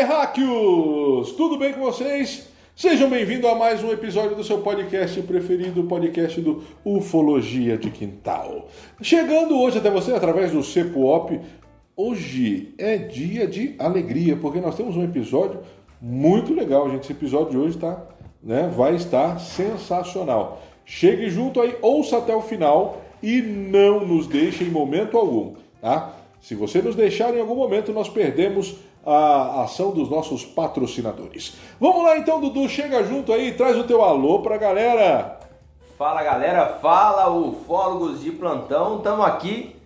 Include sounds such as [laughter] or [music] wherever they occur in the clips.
Terráqueos! Tudo bem com vocês? Sejam bem-vindos a mais um episódio do seu podcast preferido, o podcast do Ufologia de Quintal. Chegando hoje até você através do CEPUOP, hoje é dia de alegria, porque nós temos um episódio muito legal, gente. Esse episódio de hoje tá, né, vai estar sensacional. Chegue junto aí, ouça até o final e não nos deixe em momento algum, tá? Se você nos deixar em algum momento, nós perdemos a ação dos nossos patrocinadores. Vamos lá então, Dudu, chega junto aí, traz o teu alô pra galera. Fala galera, fala ufólogos de plantão, estamos aqui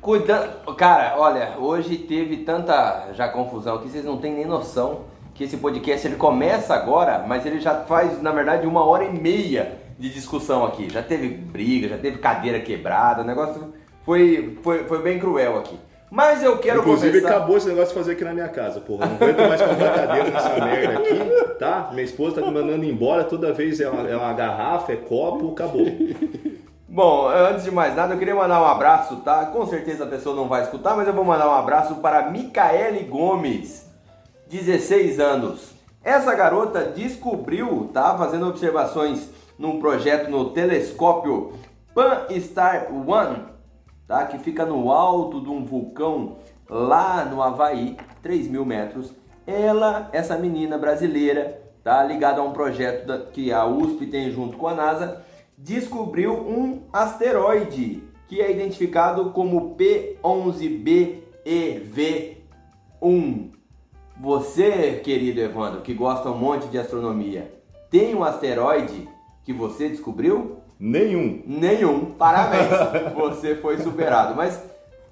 cuidando. Cara, olha, hoje teve tanta já confusão que vocês não têm nem noção que esse podcast ele começa agora, mas ele já faz na verdade uma hora e meia de discussão aqui. Já teve briga, já teve cadeira quebrada, o negócio foi, foi, foi bem cruel aqui. Mas eu quero Inclusive, acabou esse negócio de fazer aqui na minha casa, porra. Não aguento mais comprar cadeira nessa [laughs] merda aqui, tá? Minha esposa tá me mandando embora, toda vez é uma, é uma garrafa, é copo, acabou. Bom, antes de mais nada, eu queria mandar um abraço, tá? Com certeza a pessoa não vai escutar, mas eu vou mandar um abraço para Micaele Gomes, 16 anos. Essa garota descobriu, tá? Fazendo observações num projeto no telescópio Pan-Star One, tá? que fica no alto de um vulcão lá no Havaí, 3 mil metros. Ela, essa menina brasileira, tá? ligada a um projeto da, que a USP tem junto com a NASA, descobriu um asteroide que é identificado como P11BEV1. Você, querido Evandro, que gosta um monte de astronomia, tem um asteroide que você descobriu? Nenhum. Nenhum. Parabéns. [laughs] Você foi superado. Mas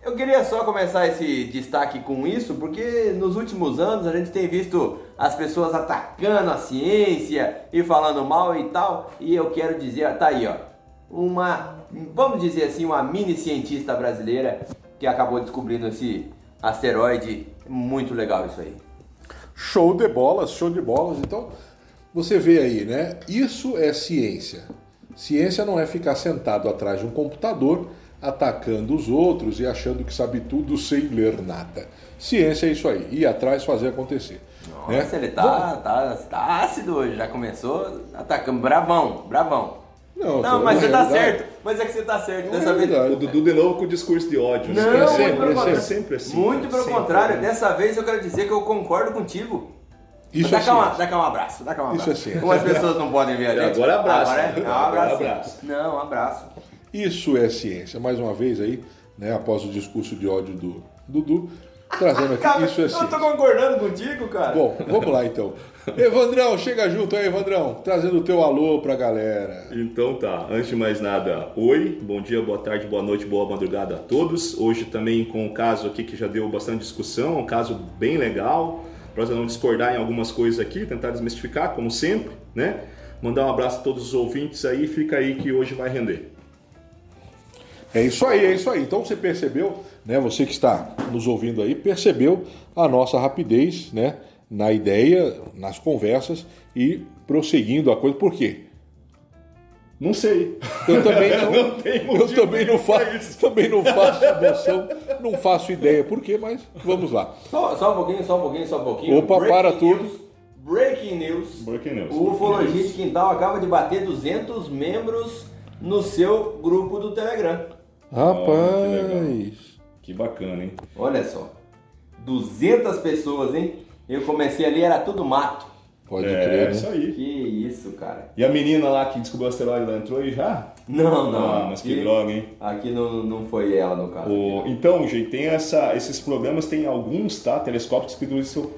eu queria só começar esse destaque com isso, porque nos últimos anos a gente tem visto as pessoas atacando a ciência e falando mal e tal. E eu quero dizer, tá aí, ó, uma, vamos dizer assim, uma mini cientista brasileira que acabou descobrindo esse asteroide. Muito legal isso aí. Show de bolas, show de bolas. Então, você vê aí, né? Isso é ciência. Ciência não é ficar sentado atrás de um computador atacando os outros e achando que sabe tudo sem ler nada. Ciência é isso aí, ir atrás fazer acontecer. Nossa, né? ele tá, tá, tá ácido hoje, já começou atacando, bravão, bravão. Não, Não, tô- mas você tá certo, mas é que você tá certo Não, dessa é vez. O Dudu de novo com o discurso de ódio. Não, É muito sempre, pelo é contrário. sempre assim. Muito pelo sempre. contrário, dessa vez eu quero dizer que eu concordo contigo. Isso dá, é cá uma, ciência. dá cá um abraço, dá cá um Isso abraço. é ciência. Como as pessoas não podem ver a gente. Agora abraço. Agora é, não, um Agora abraço. abraço. Não, um abraço. Isso é ciência. Mais uma vez aí, né, após o discurso de ódio do Dudu, trazendo aqui, Cara, isso é eu tô ciência. concordando contigo, cara. Bom, vamos lá então. Evandrão, chega junto aí, Evandrão, trazendo o teu alô pra galera. Então tá, antes de mais nada, oi, bom dia, boa tarde, boa noite, boa madrugada a todos. Hoje também com um caso aqui que já deu bastante discussão, um caso bem legal, para não discordar em algumas coisas aqui, tentar desmistificar, como sempre, né? Mandar um abraço a todos os ouvintes aí, fica aí que hoje vai render. É isso aí, é isso aí. Então você percebeu, né? Você que está nos ouvindo aí, percebeu a nossa rapidez, né? Na ideia, nas conversas e prosseguindo a coisa. Por quê? Não sei. Eu também [laughs] não, Não eu também não faço, também não faço noção, não faço ideia por quê, mas vamos lá. Só, só um pouquinho, só um pouquinho, só um pouquinho. Opa, para tudo. news, Breaking news. Breaking news. O Ufologia de Quintal acaba de bater 200 membros no seu grupo do Telegram. Rapaz, Que bacana, hein? Olha só. 200 pessoas, hein? Eu comecei ali, era tudo mato. Pode é, crer, isso né? aí. Que isso, cara. E a menina lá que descobriu o asteroide, ela entrou aí já? Não, não. Ah, mas que droga, hein? Aqui não, não foi ela, no caso. O- então, gente, tem essa, esses programas, tem alguns, tá? Telescópios que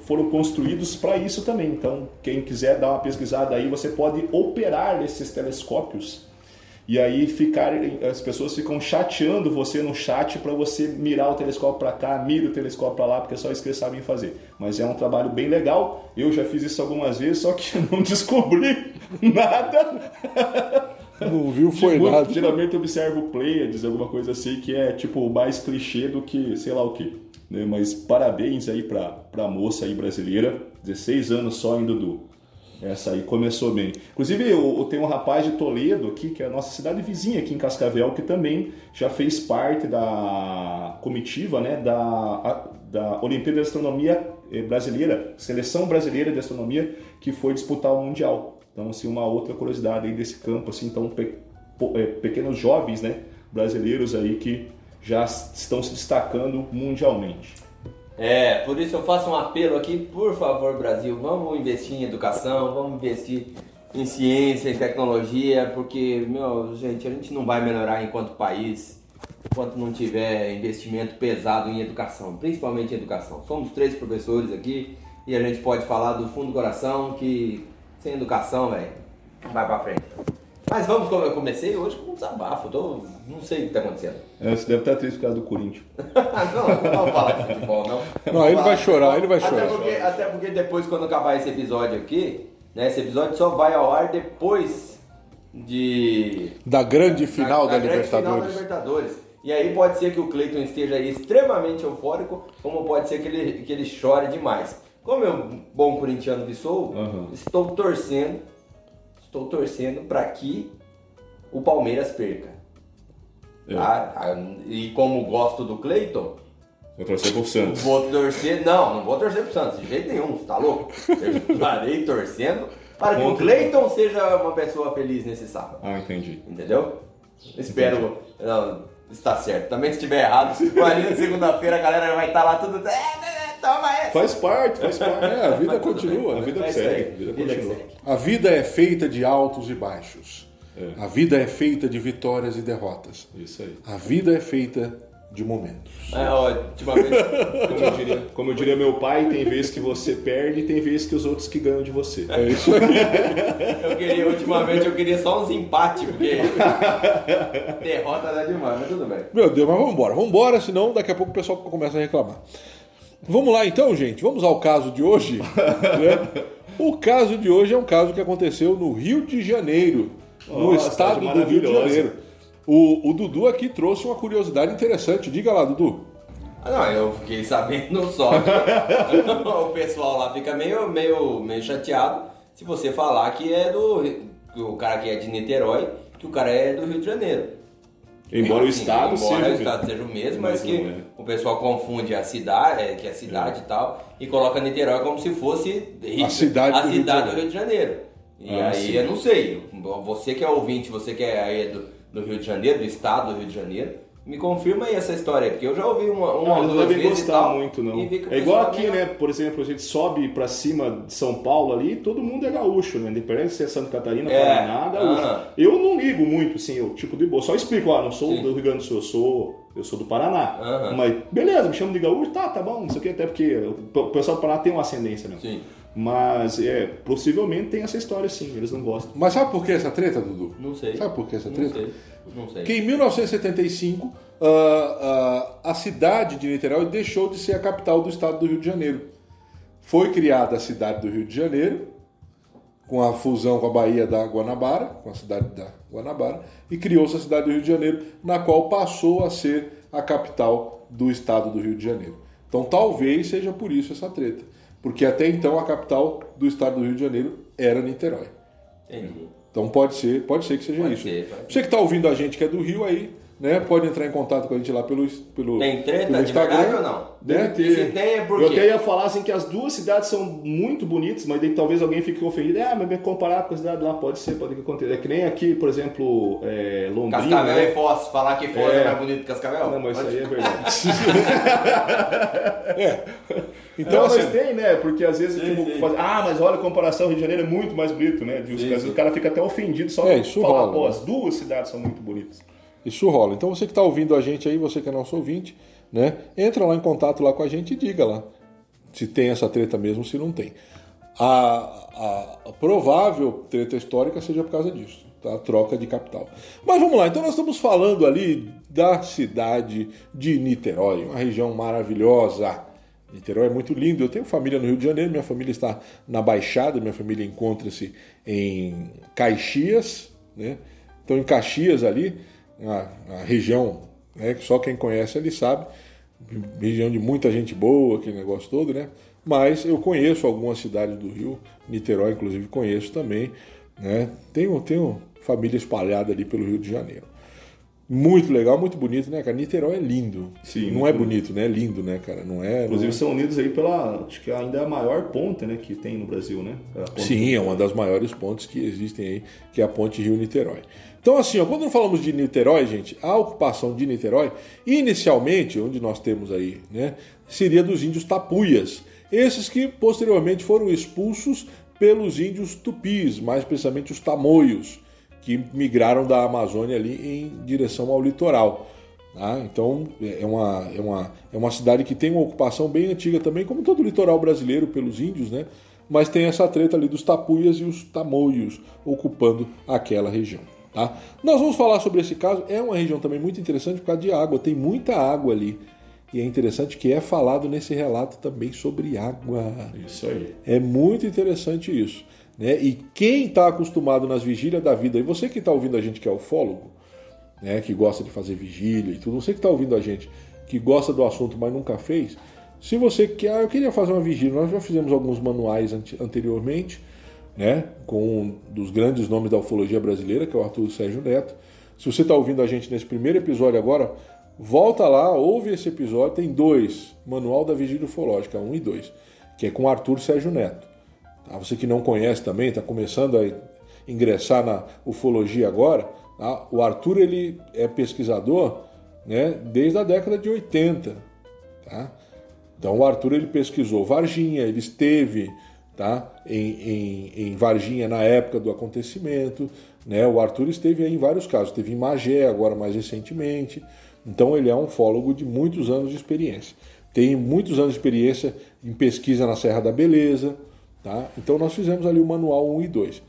foram construídos para isso também. Então, quem quiser dar uma pesquisada aí, você pode operar esses telescópios E aí ficarem, as pessoas ficam chateando você no chat para você mirar o telescópio para cá, mira o telescópio para lá, porque é só isso que eles sabem fazer. Mas é um trabalho bem legal. Eu já fiz isso algumas vezes, só que [laughs] não descobri nada. [laughs] Não viu, foi Tipo, nada. Geralmente eu observo Pleiades, alguma coisa assim, que é tipo mais clichê do que sei lá o que. Né? Mas parabéns aí pra, pra moça aí brasileira, 16 anos só em Dudu. Essa aí começou bem. Inclusive, eu, eu tenho um rapaz de Toledo aqui, que é a nossa cidade vizinha aqui em Cascavel, que também já fez parte da comitiva né, da, a- da Olimpíada de Astronomia eh, Brasileira, Seleção Brasileira de Astronomia, que foi disputar o Mundial. Então, assim, uma outra curiosidade aí desse campo, assim, então, pe- po- eh, pequenos jovens né, brasileiros aí que já estão se destacando mundialmente. É, por isso eu faço um apelo aqui, por favor, Brasil, vamos investir em educação, vamos investir em ciência, em tecnologia, porque, meu, gente, a gente não vai melhorar enquanto país enquanto não tiver investimento pesado em educação, principalmente em educação. Somos três professores aqui e a gente pode falar do fundo do coração que sem educação, velho, vai pra frente. Mas vamos, como eu comecei hoje com um desabafo, tô, não sei o que tá acontecendo. É, Você deve estar triste por causa do Corinthians. [laughs] não, não falar de futebol, não. Não, ele vai chorar, ele vai até chorar. Porque, até porque depois, quando acabar esse episódio aqui, né, esse episódio só vai ao ar depois de... Da grande final da, grande final da Libertadores. Libertadores. E aí pode ser que o Cleiton esteja aí extremamente eufórico, como pode ser que ele, que ele chore demais. Como eu, bom corintiano que sou, Uhum. estou torcendo, estou torcendo para que o Palmeiras perca. É. Tá? Ah, E como gosto do Cleiton, Vou torcer pro Santos. Vou torcer, não, não vou torcer pro Santos, de jeito nenhum, você tá louco? Eu [laughs] estarei torcendo para que o Contra- Cleiton seja uma pessoa feliz nesse sábado, Ah, entendi. entendeu? Espero, não, está certo. Também se estiver errado, [laughs] ali na segunda-feira a galera vai estar lá tudo, é, é, toma essa. Faz parte, faz parte. É, a vida continua. a vida é segue, a vida vida continua. segue. A vida é feita de altos e baixos. É. A vida é feita de vitórias e derrotas. Isso aí. A vida é feita de momentos. É, ó, ultimamente, Como eu, diria, como eu diria meu pai, tem vezes que você perde e tem vezes que os outros que ganham de você. É isso aí. eu queria, ultimamente eu queria só uns empates, porque [laughs] derrota dá demais, mas tudo bem. Meu Deus, mas vamos embora. Vamos embora, senão daqui a pouco o pessoal começa a reclamar. Vamos lá então, gente. Vamos ao caso de hoje. né? [laughs] O caso de hoje é um caso que aconteceu no Rio de Janeiro, no Nossa, estado do Rio de. Janeiro. O, o Dudu aqui trouxe uma curiosidade interessante. Diga lá, Dudu. Ah, não, eu fiquei sabendo só que [laughs] o pessoal lá fica meio, meio, meio chateado se você falar que é do. que o cara que é de Niterói, que o cara é do Rio de Janeiro. Embora o Assim, estado embora seja. o estado seja o mesmo, Mas mas, que é. o pessoal confunde a cidade, é, que é cidade e tal, e coloca Niterói como se fosse Rio- A cidade a do Rio de cidade do Janeiro. Rio de Janeiro. E Ah, aí sim. eu não sei, você que é ouvinte, você que é aí do, do Rio de Janeiro, do estado do Rio de Janeiro, me confirma aí essa história, porque eu já ouvi uma, uma eles não duas vezes e gostar tal, muito, não. e É igual aqui, meio- né? Por exemplo, a gente sobe pra cima de São Paulo ali, todo mundo é gaúcho, né? Independente se é Santa Catarina, É, Paraná, gaúcho. aham. Eu não ligo muito, assim, eu tipo de boa. Só explico, ó, não sou Sim. do Rio Grande do Sul, eu sou, eu sou do Paraná. Aham. Mas beleza, me chamo de gaúcho, tá, tá bom, não sei o que, até porque o pessoal do Paraná tem uma ascendência mesmo. Sim, Mas, é, possivelmente tem essa história sim, eles não gostam. Mas sabe por que essa treta, Dudu? não sei. Sabe por que essa Não treta? sei, não sei. Que em 1975 ah, ah, a cidade de Niterói deixou de ser a capital do estado do Rio de Janeiro. Foi criada a cidade do Rio de Janeiro, com a fusão com a Baía da Guanabara, com a cidade da Guanabara, e criou-se a cidade do Rio de Janeiro, na qual passou a ser a capital do estado do Rio de Janeiro. Então talvez seja por isso essa treta. Porque até então a capital do estado do Rio de Janeiro era Niterói. Entendi. Então pode ser, pode ser que seja Pode isso. ser. Você que está ouvindo a gente que é do Rio aí, né? Pode entrar em contato com a gente lá pelo pelo Tem treta pelo de verdade ou não? Né? E se tem é por Eu até ia falar assim que as duas cidades são muito bonitas, mas daí talvez alguém fique ofendido. Ah, mas me comparar com a cidade lá, pode ser, pode acontecer. É que nem aqui, por exemplo, é, Londrina. Cascavel né? e Foz, falar que Foz é, É. mais bonito que Cascavel? Não, mas isso Pode- aí é verdade. [laughs] [laughs] Então, não, assim, mas tem, né? Porque às vezes, Sim, tipo, sim. faz- ah, mas olha a comparação, Rio de Janeiro é muito mais bonito, né? Sim, sim. O cara fica até ofendido só É, por isso falar, rola, pô, né? as duas cidades são muito bonitas. Isso rola. Então você que está ouvindo a gente aí, você que é nosso ouvinte, né? Entra lá em contato lá com a gente e diga lá se tem essa treta mesmo, se não tem. A, a- a provável treta histórica seja por causa disso. tá? troca de capital. Mas vamos lá, então nós estamos falando ali da cidade de Niterói, uma região maravilhosa. Niterói é muito lindo. Eu tenho família no Rio de Janeiro, minha família está na Baixada, minha família encontra-se em Caxias, né? Então em Caxias ali, a, a região, né, só quem conhece ali sabe, região de muita gente boa, aquele negócio todo, né? Mas eu conheço algumas cidades do Rio, Niterói inclusive conheço também, né? Tenho, tenho família espalhada ali pelo Rio de Janeiro. Muito legal, muito bonito, né, cara? Niterói é lindo. Sim, não é bonito, né? É lindo, né, cara? Não é. Inclusive não é... são unidos aí pela. Acho que ainda é a maior ponte né, que tem no Brasil, né? Sim, é uma das maiores pontes que existem aí, que é a ponte Rio-Niterói. Então, assim, ó, quando falamos de Niterói, gente, a ocupação de Niterói, inicialmente, onde nós temos aí, né, seria dos índios tapuias. Esses que posteriormente foram expulsos pelos índios tupis, mais precisamente os tamoios que migraram da Amazônia ali em direção ao litoral. Tá? Então é uma, é, uma, é uma cidade que tem uma ocupação bem antiga também, como todo o litoral brasileiro pelos índios, né? mas tem essa treta ali dos tapuias e os tamoios ocupando aquela região. Tá? Nós vamos falar sobre esse caso, é uma região também muito interessante por causa de água, tem muita água ali. E é interessante que é falado nesse relato também sobre água. Isso aí. É muito interessante isso. Né? E quem está acostumado nas vigílias da vida, e você que está ouvindo a gente que é ufólogo, né, que gosta de fazer vigília e tudo, você que está ouvindo a gente que gosta do assunto, mas nunca fez, se você quer, ah, eu queria fazer uma vigília, nós já fizemos alguns manuais anteriormente, né, com um dos grandes nomes da ufologia brasileira, que é o Arthur Sérgio Neto. Se você está ouvindo a gente nesse primeiro episódio agora, volta lá, ouve esse episódio, tem dois, Manual da Vigília Ufológica, um e dois, que é com Arthur Sérgio Neto. Tá? Você que não conhece também, está começando a ingressar na ufologia agora, tá? o Arthur ele é pesquisador né, desde a década de 80. Tá? Então o Arthur ele pesquisou Varginha, ele esteve tá, em, em, em Varginha na época do acontecimento. Né? O Arthur esteve em vários casos, esteve em Magé agora mais recentemente. Então ele é um ufólogo de muitos anos de experiência. Tem muitos anos de experiência em pesquisa na Serra da Beleza, Tá? Então nós fizemos ali o manual 1 e 2.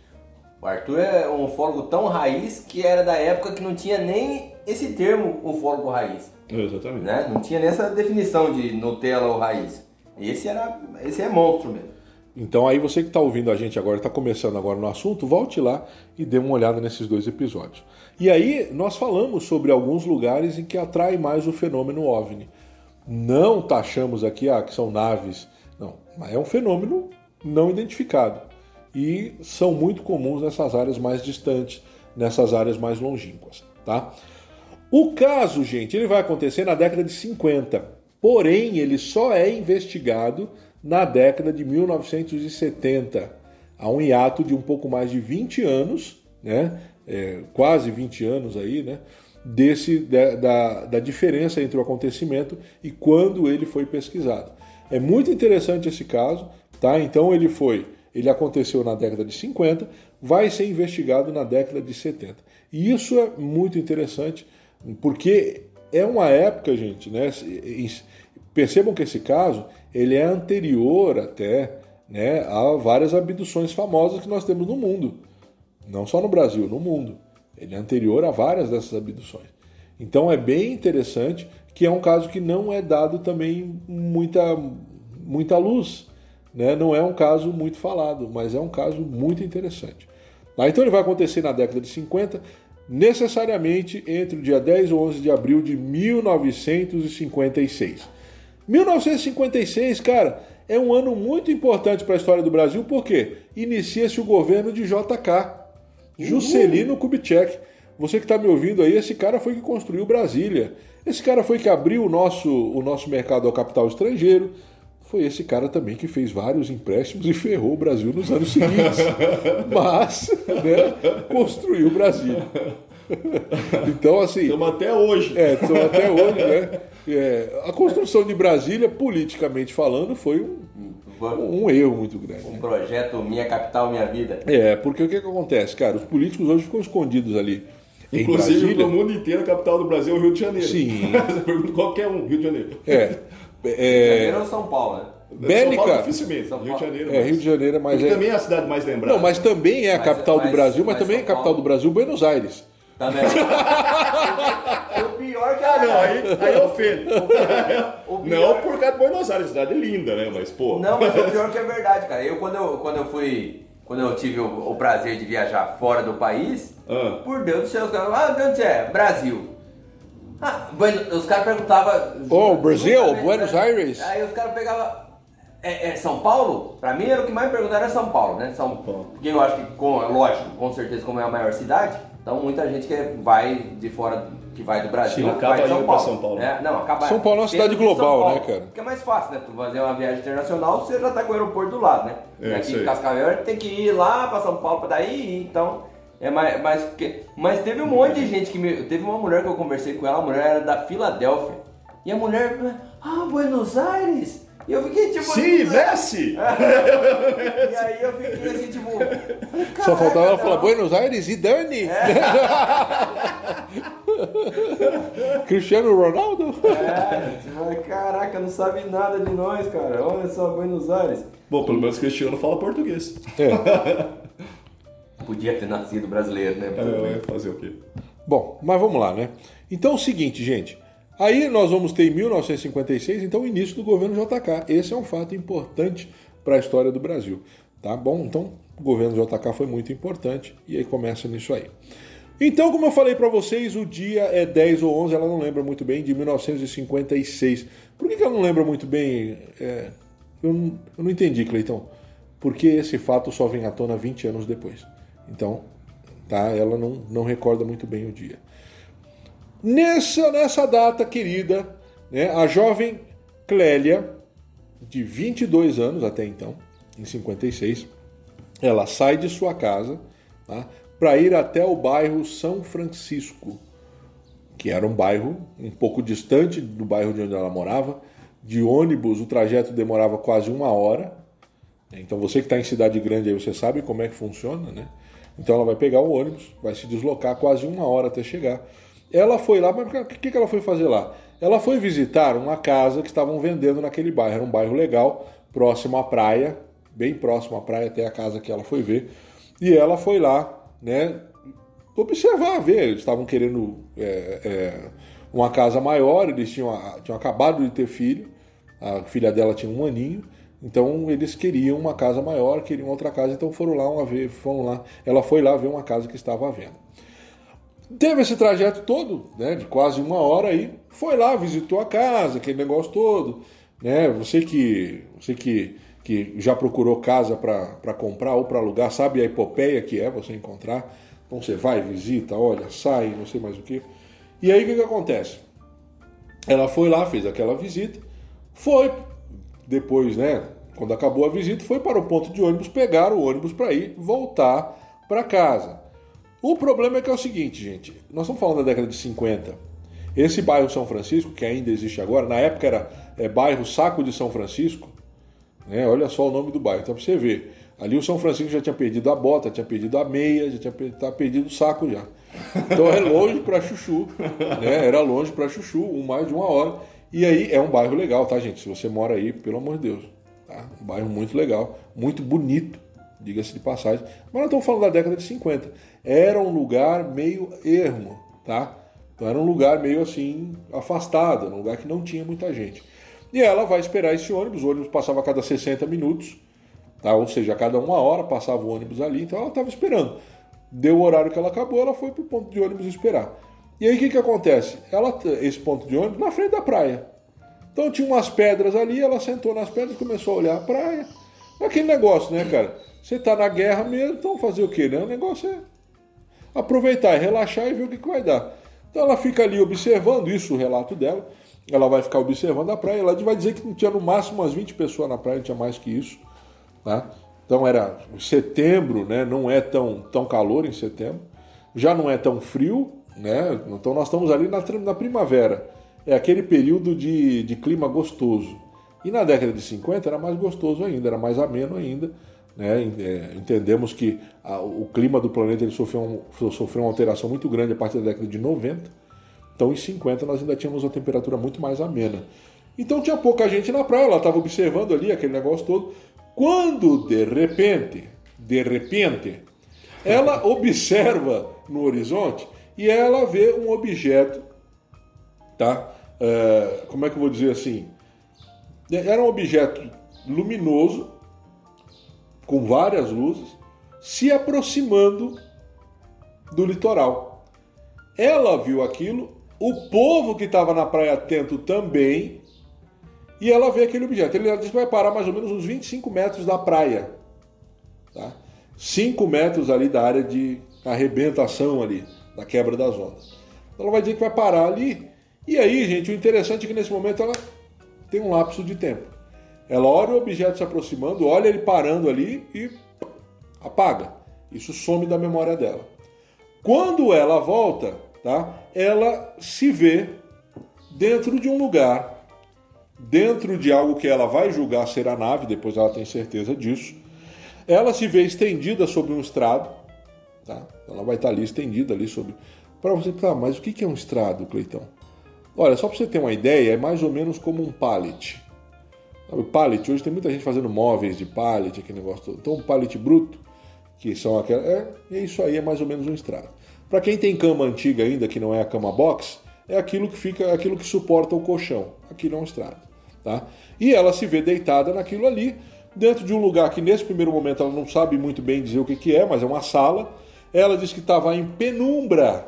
O Arthur é um ufólogo tão raiz que era da época que não tinha nem esse termo ufólogo raiz. Exatamente. Né? Não tinha nessa definição de Nutella ou raiz. Esse, era, esse é monstro mesmo. Então aí você que está ouvindo a gente agora, está começando agora no assunto, volte lá e dê uma olhada nesses dois episódios. E aí nós falamos sobre alguns lugares em que atrai mais o fenômeno OVNI. Não taxamos aqui ah, que são naves, não, mas é um fenômeno não identificado e são muito comuns nessas áreas mais distantes, nessas áreas mais longínquas, tá? O caso, gente, ele vai acontecer na década de 50, porém ele só é investigado na década de 1970. Há um hiato de um pouco mais de 20 anos, né? É, quase 20 anos aí, né? Desse, da, da, da diferença entre o acontecimento e quando ele foi pesquisado. É muito interessante esse caso, Tá? Então ele foi, ele aconteceu na década de 50, vai ser investigado na década de 70. E isso é muito interessante, porque é uma época, gente, né? Percebam que esse caso ele é anterior até né, a várias abduções famosas que nós temos no mundo. Não só no Brasil, no mundo. Ele é anterior a várias dessas abduções. Então é bem interessante que é um caso que não é dado também muita, muita luz. Né? Não é um caso muito falado, mas é um caso muito interessante. Ah, então ele vai acontecer na década de 50, necessariamente entre o dia 10 ou 11 de abril de 1956. 1956, cara, é um ano muito importante para a história do Brasil, porque inicia-se o governo de JK, Juscelino Kubitschek. Você que está me ouvindo aí, esse cara foi que construiu Brasília. Esse cara foi que abriu o nosso, o nosso mercado ao capital estrangeiro foi esse cara também que fez vários empréstimos e ferrou o Brasil nos anos seguintes. [laughs] Mas, né, construiu o Brasil. [laughs] Então, assim. Estamos até hoje. É, estamos até hoje, né? É, a construção de Brasília, politicamente falando, foi um, um erro muito grande. Um projeto Minha Capital, Minha Vida. É, porque o que, que acontece, cara? Os políticos hoje ficam escondidos ali. Inclusive, no mundo inteiro, a capital do Brasil é o Rio de Janeiro. Sim. [laughs] Você pergunta qualquer um, Rio de Janeiro. É. É... Janeiro ou São Paulo, né? Bélica. São Paulo dificilmente. São Rio de Paulo. Janeiro. É, mais. Rio de Janeiro, mas Porque é. também é a cidade mais lembrada. Não, mas também é a Mas- capital do mas- Brasil, mas mas também é a capital Paulo- do Brasil, Buenos Aires. Também. [laughs] o pior que Ah, não, aí, aí ofende. O Não pior- por causa de Buenos Aires, cidade linda, né? Mas, pô. Não, mas o pior que é verdade, cara. Eu quando eu, quando eu fui. Quando eu tive o, o prazer de viajar fora do país, Ah. por Deus do céu, os caras. Ah, de onde você é? Brasil. Ah, os caras perguntavam. Oh, Brasil, Buenos né? Aires. Aí os caras pegavam. É, é São Paulo? Pra mim era o que mais perguntaram era São Paulo, né? São Paulo. Porque eu acho que, com, lógico, com certeza, como é a maior cidade, então muita gente que vai de fora, que vai do Brasil, Sim, acaba vai de São Paulo. São Paulo. né? Não, acaba São Paulo é uma cidade global, Paulo, né, cara? Porque é mais fácil, né? Tu fazer uma viagem internacional, você já tá com o aeroporto do lado, né? É, Aqui em Cascavel tem que ir lá pra São Paulo pra daí ir, então. É mais, mais que- mas teve um monte de gente que me. Teve uma mulher que eu conversei com ela, a mulher era da Filadélfia. E a mulher. Ah, Buenos Aires! E eu fiquei tipo. Sim, Messi! [laughs] E aí eu fiquei assim, tipo. [laughs] Só faltava ela "Caraca, falar não." Buenos Aires e Dani. [laughs] Cristiano Ronaldo. É, tipo, caraca, não sabe nada de nós, cara. Olha só, Buenos Aires. Bom, pelo menos Cristiano fala português. É. Podia ter nascido brasileiro, né? É, fazer o quê? Bom, mas vamos lá, né? Então é o seguinte, gente. Aí nós vamos ter em 1956, então o início do governo JK. Esse é um fato importante para a história do Brasil, tá bom? Então o governo JK foi muito importante e aí começa nisso aí. Então, como eu falei para vocês, o dia é 10 ou 11, ela não lembra muito bem, de 1956. Por que, que ela não lembra muito bem? É, eu, não, eu não entendi, Cleitão. Porque esse fato só vem à tona 20 anos depois. Então, tá? Ela não, não recorda muito bem o dia. Nessa, nessa data querida, né, a jovem Clélia, de 22 anos até então, em 56, ela sai de sua casa tá, para ir até o bairro São Francisco, que era um bairro um pouco distante do bairro de onde ela morava. De ônibus, o trajeto demorava quase uma hora. Então você que está em cidade grande aí, você sabe como é que funciona, né? Então ela vai pegar o ônibus, vai se deslocar quase uma hora até chegar. Ela foi lá, mas o que, que ela foi fazer lá? Ela foi visitar uma casa que estavam vendendo naquele bairro. Era um bairro legal, próximo à praia, bem próximo à praia, até a casa que ela foi ver. E ela foi lá, né, observar, ver. Eles estavam querendo é, é, uma casa maior, eles tinham, tinham acabado de ter filho, a filha dela tinha um aninho. Então eles queriam uma casa maior, queriam outra casa, então foram lá uma vez, foram lá. Ela foi lá ver uma casa que estava à venda. Teve esse trajeto todo, né, de quase uma hora aí, foi lá, visitou a casa, aquele negócio todo, né? Você que, você que, que já procurou casa para comprar ou para alugar, sabe a epopeia que é você encontrar. Então você vai, visita, olha, sai, não sei mais o que. E aí o que, que acontece? Ela foi lá, fez aquela visita, foi depois, né? Quando acabou a visita, foi para o ponto de ônibus, pegar o ônibus para ir voltar para casa. O problema é que é o seguinte, gente. Nós estamos falando da década de 50. Esse bairro São Francisco, que ainda existe agora, na época era é, bairro Saco de São Francisco. Né? Olha só o nome do bairro. Então, para você ver. Ali o São Francisco já tinha perdido a bota, tinha perdido a meia, já tinha tá perdido o saco já. Então é longe para Chuchu, né? Era longe para Chuchu, um mais de uma hora. E aí é um bairro legal, tá, gente? Se você mora aí, pelo amor de Deus, tá? Um bairro muito legal, muito bonito, diga-se de passagem. Mas nós estamos falando da década de 50. Era um lugar meio ermo, tá? Então era um lugar meio assim afastado, um lugar que não tinha muita gente. E ela vai esperar esse ônibus, o ônibus passava a cada 60 minutos, tá? Ou seja, a cada uma hora passava o ônibus ali, então ela estava esperando. Deu o horário que ela acabou, ela foi para o ponto de ônibus esperar. E aí o que, que acontece? Ela, esse ponto de ônibus na frente da praia. Então tinha umas pedras ali, ela sentou nas pedras e começou a olhar a praia. Aquele negócio, né, cara? Você tá na guerra mesmo, então fazer o quê, né? O negócio é aproveitar, relaxar e ver o que, que vai dar. Então ela fica ali observando, isso o relato dela. Ela vai ficar observando a praia. Ela vai dizer que tinha no máximo umas 20 pessoas na praia, não tinha mais que isso. Tá? Então era setembro, né? não é tão, tão calor em setembro. Já não é tão frio, né? Então nós estamos ali na, na primavera. É aquele período de, de clima gostoso. E na década de 50 era mais gostoso ainda, era mais ameno ainda. Né? Entendemos que a, o clima do planeta ele sofreu, um, sofreu uma alteração muito grande a partir da década de 90. Então, em 50, nós ainda tínhamos uma temperatura muito mais amena. Então tinha pouca gente na praia, ela estava observando ali aquele negócio todo. Quando de repente, de repente, ela [laughs] observa no horizonte e ela vê um objeto, tá? É, como é que eu vou dizer assim? Era um objeto luminoso, com várias luzes, se aproximando do litoral. Ela viu aquilo, o povo que estava na praia atento também, e ela vê aquele objeto. Ele disse que vai parar mais ou menos uns 25 metros da praia. Tá? 5 metros ali da área de arrebentação ali, da quebra das ondas. Ela vai dizer que vai parar ali. E aí, gente, o interessante é que nesse momento ela tem um lapso de tempo. Ela olha o objeto se aproximando, olha ele parando ali e apaga. Isso some da memória dela. Quando ela volta, tá? Ela se vê dentro de um lugar, dentro de algo que ela vai julgar ser a nave, depois ela tem certeza disso. Ela se vê estendida sobre um estrado, tá? Ela vai estar ali estendida ali sobre. Para você, tá, mas o que é um estrado, Cleitão? Olha, só para você ter uma ideia, é mais ou menos como um pallet. O pallet, hoje tem muita gente fazendo móveis de pallet, aquele negócio todo. Então, pallet bruto, que são aquelas. É, é isso aí, é mais ou menos um estrado. Para quem tem cama antiga ainda, que não é a cama box, é aquilo que fica, aquilo que suporta o colchão. Aquilo é um estrado. Tá? E ela se vê deitada naquilo ali, dentro de um lugar que nesse primeiro momento ela não sabe muito bem dizer o que, que é, mas é uma sala. Ela diz que estava em penumbra.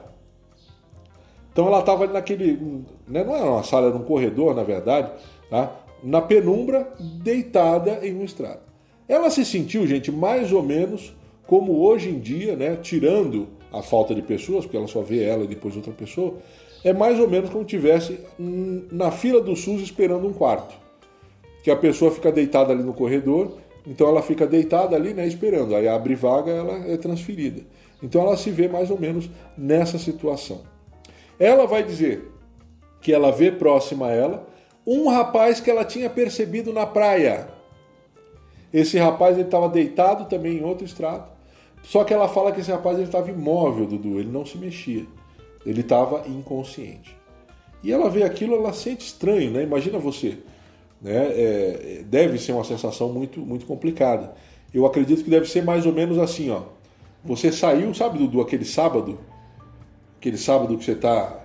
Então ela estava naquele. Né, não era uma sala, era um corredor, na verdade, tá? Na penumbra, deitada em um estrado. Ela se sentiu, gente, mais ou menos como hoje em dia, né, tirando a falta de pessoas, porque ela só vê ela e depois outra pessoa, é mais ou menos como tivesse na fila do SUS esperando um quarto. Que a pessoa fica deitada ali no corredor, então ela fica deitada ali, né, esperando. Aí abre vaga, ela é transferida. Então ela se vê mais ou menos nessa situação. Ela vai dizer que ela vê próxima a ela um rapaz que ela tinha percebido na praia. Esse rapaz ele estava deitado também em outro estrado só que ela fala que esse rapaz estava imóvel, Dudu, ele não se mexia. Ele estava inconsciente. E ela vê aquilo, ela sente estranho, né? Imagina você. Né? É, deve ser uma sensação muito, muito complicada. Eu acredito que deve ser mais ou menos assim, ó. Você saiu, sabe, Dudu, aquele sábado? Aquele sábado que você está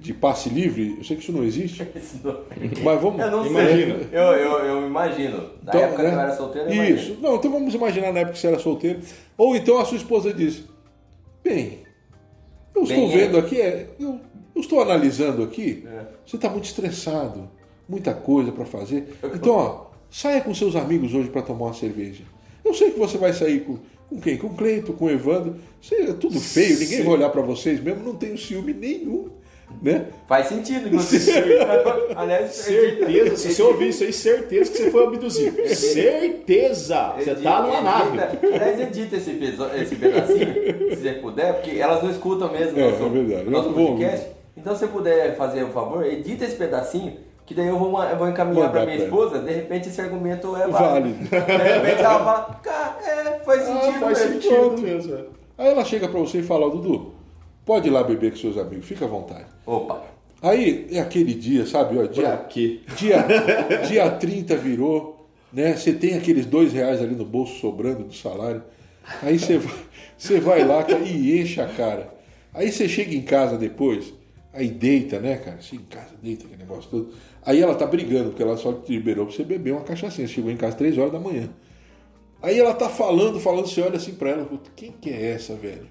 de passe livre, eu sei que isso não existe. [laughs] Mas vamos. Eu não imagina. sei. Eu, eu, eu imagino. Na então, época né? que eu era solteiro, eu Isso. Não, então vamos imaginar na época que você era solteiro. Ou então a sua esposa diz: Bem, eu Bem, estou vendo é. aqui, é, eu, eu, estou analisando aqui, é. você está muito estressado, muita coisa para fazer. Então, ó, saia com seus amigos hoje para tomar uma cerveja. Eu sei que você vai sair com, com quem? Com o Cleito, com o Evandro. Isso é tudo feio, ninguém Sim. vai olhar para vocês mesmo, não tenho ciúme nenhum. Né? Faz sentido. [laughs] Aliás, certeza, se você ouvir isso aí, certeza que você foi abduzido. certeza! Você tá numa nave. Aliás, edita esse, esse pedacinho, se você puder, porque elas não escutam mesmo é, nosso, é verdade. nosso podcast. Então, se você puder fazer um favor, edita esse pedacinho, que daí eu vou, eu vou encaminhar para minha esposa, de repente esse argumento é válido. válido. De repente ela fala, cara, é, faz ah, sentido ah, faz mesmo. Sentido mesmo. Aí ela chega para você e fala, Dudu, Pode ir lá beber com seus amigos, fica à vontade. Opa! Aí é aquele dia, sabe? Ó, dia, quê? Dia, [laughs] dia 30 virou, né? Você tem aqueles dois reais ali no bolso sobrando do salário. Aí você vai, você vai lá e enche a cara. Aí você chega em casa depois, aí deita, né, cara? Chega em casa, deita aquele negócio todo. Aí ela tá brigando, porque ela só te liberou pra você beber uma cachaçinha. Você chegou em casa três horas da manhã. Aí ela tá falando, falando, você olha assim pra ela, quem que é essa, velho?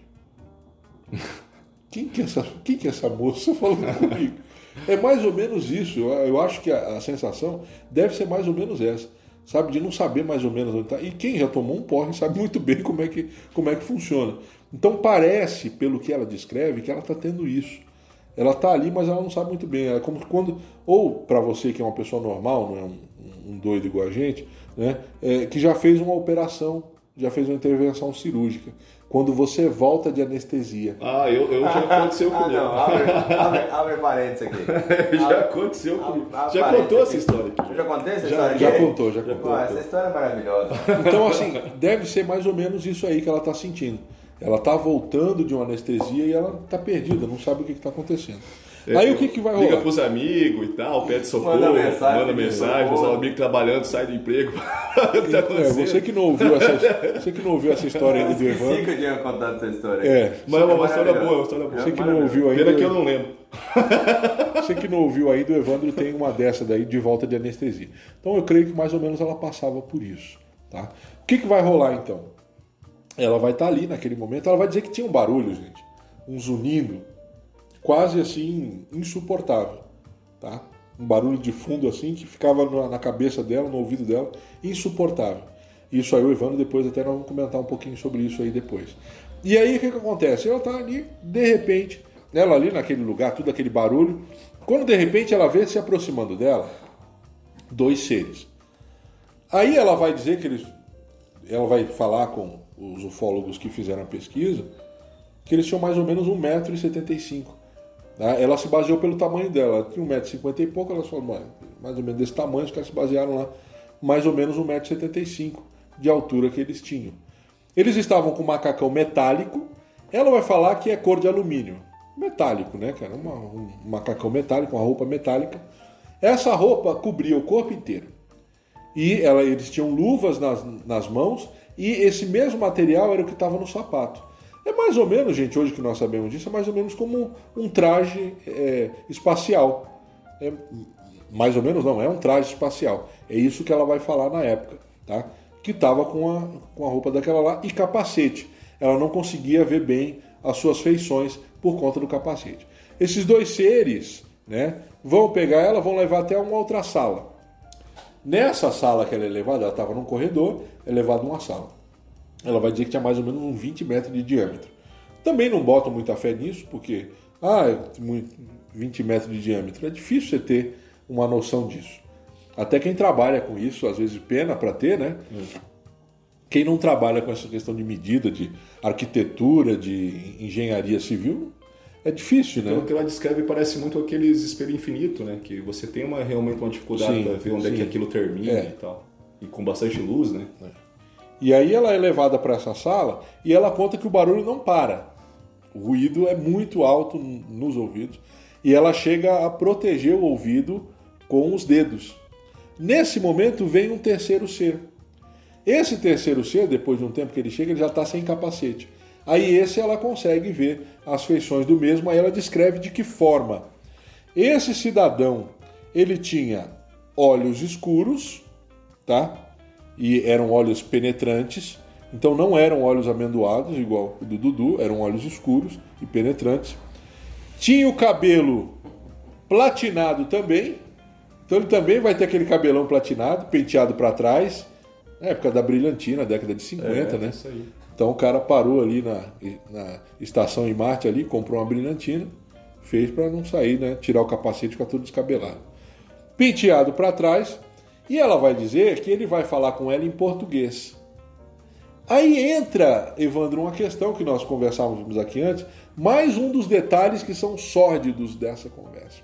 [laughs] quem que é essa, quem que é essa moça falando [laughs] comigo? É mais ou menos isso. Eu, acho que a, a, sensação deve ser mais ou menos essa. Sabe, de não saber mais ou menos onde está. E quem já tomou um porre sabe [laughs] muito bem como é que, como é que funciona. Então parece, pelo que ela descreve, que ela está tendo isso. Ela está ali, mas ela não sabe muito bem. É como quando, ou para você que é uma pessoa normal, não é um, um doido igual a gente, né, é, que já fez uma operação, já fez uma intervenção cirúrgica quando você volta de anestesia. Ah, eu, eu já aconteceu [laughs] comigo. Ah, não, abre, abre, abre parênteses aqui. [laughs] já abre, aconteceu comigo. Abre, já contou essa história aqui. Já contei essa já, história Já aqui? contou, já contou. Pô, essa história é maravilhosa. Então, assim, deve ser mais ou menos isso aí que ela está sentindo. Ela está voltando de uma anestesia e ela está perdida, não sabe o que está acontecendo. Aí o que, que vai rolar? É, Liga pros amigos e tal, pede socorro, Manda mensagem, manda mensagem, os amigos trabalhando, sai do emprego. [laughs] tá É, você que não ouviu essa, você que não ouviu essa história aí do Evandro. eu tinha contado essa história. É, Mas é uma história boa, uma história boa. você que não ouviu ainda. Pena que eu não lembro. [laughs] Você que não ouviu ainda, o Evandro tem uma dessa daí de volta de anestesia. Então eu creio que mais ou menos ela passava por isso. Tá? O que, que vai rolar então? Ela vai estar ali naquele momento, ela vai dizer que tinha um barulho, gente. Um zunindo, quase assim, insuportável. Tá? Um barulho de fundo assim que ficava na- cabeça dela, no ouvido dela, insuportável. Isso aí o Evandro depois até nós vamos comentar um pouquinho sobre isso aí depois. E aí o que, que acontece? Ela tá ali, de repente, ela ali naquele lugar, tudo aquele barulho, quando de repente ela vê se aproximando dela dois seres. Aí ela vai dizer que eles. Ela vai falar com os ufólogos que fizeram a pesquisa que eles tinham mais ou menos 1,75m. Tá? Ela se baseou pelo tamanho dela. Ela tinha 1,50m e pouco, ela falou, "Mano, mais ou menos desse tamanho, os caras se basearam lá, mais ou menos 1,75m de altura que eles tinham. Eles estavam com macacão metálico. Ela vai falar que é cor de alumínio. Metálico, né, cara? Uma- um macacão metálico, uma roupa metálica. Essa roupa cobria o corpo inteiro. E ela- eles tinham luvas nas, nas mãos e esse mesmo material era o que estava no sapato. É mais ou menos, gente, hoje que nós sabemos disso, é mais ou menos como um traje é, espacial. É, mais ou menos não, é um traje espacial. É isso que ela vai falar na época, tá? Que estava com a, com a roupa daquela lá e capacete. Ela não conseguia ver bem as suas feições por conta do capacete. Esses dois seres, né, vão pegar ela, vão levar até uma outra sala. Nessa sala que ela é levada, ela estava num corredor, é levada uma sala. Ela vai dizer que tinha mais ou menos uns 20 metros de diâmetro. Também não boto muita fé nisso, porque ah, é muito- 20 metros de diâmetro. É difícil você ter uma noção disso. Até quem trabalha com isso, às vezes pena para ter, né? Quem não trabalha com essa questão de medida, de arquitetura, de engenharia civil, é difícil, né? Pelo que ela descreve, parece muito aqueles espelho infinito, né? Que você tem uma, realmente uma dificuldade para ver onde é sim. que aquilo termina É. e tal. E com bastante luz, né? E aí ela é levada para essa sala e ela conta que o barulho não para. O ruído é muito alto nos ouvidos e ela chega a proteger o ouvido com os dedos. Nesse momento vem um terceiro ser. Esse terceiro ser, depois de um tempo que ele chega, ele já está sem capacete. Aí esse ela consegue ver as feições do mesmo, aí ela descreve de que forma. Esse cidadão, ele tinha olhos escuros, tá? E eram olhos penetrantes, então não eram olhos amendoados, igual o do Dudu, eram olhos escuros e penetrantes. Tinha o cabelo platinado também, então ele também vai ter aquele cabelão platinado, penteado para trás, na época da brilhantina, década de 50, né? Isso aí. Então o cara parou ali na, na estação em Marte ali, comprou uma brilhantina, fez para não sair, né? Tirar o capacete e ficar tudo descabelado. Penteado para trás, e ela vai dizer que ele vai falar com ela em português. Aí entra, Evandro, uma questão que nós conversávamos aqui antes, mais um dos detalhes que são sórdidos dessa conversa.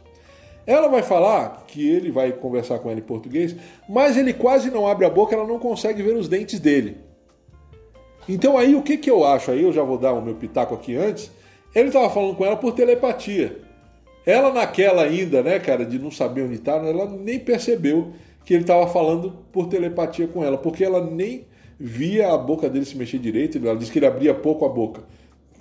Ela vai falar que ele vai conversar com ela em português, mas ele quase não abre a boca, ela não consegue ver os dentes dele. Então aí o que, que eu acho? Aí eu já vou dar o meu pitaco aqui antes. Ele estava falando com ela por telepatia. Ela naquela ainda, né, cara, de não saber onde estava, ela nem percebeu que ele estava falando por telepatia com ela, porque ela nem via a boca dele se mexer direito. Ela disse que ele abria pouco a boca.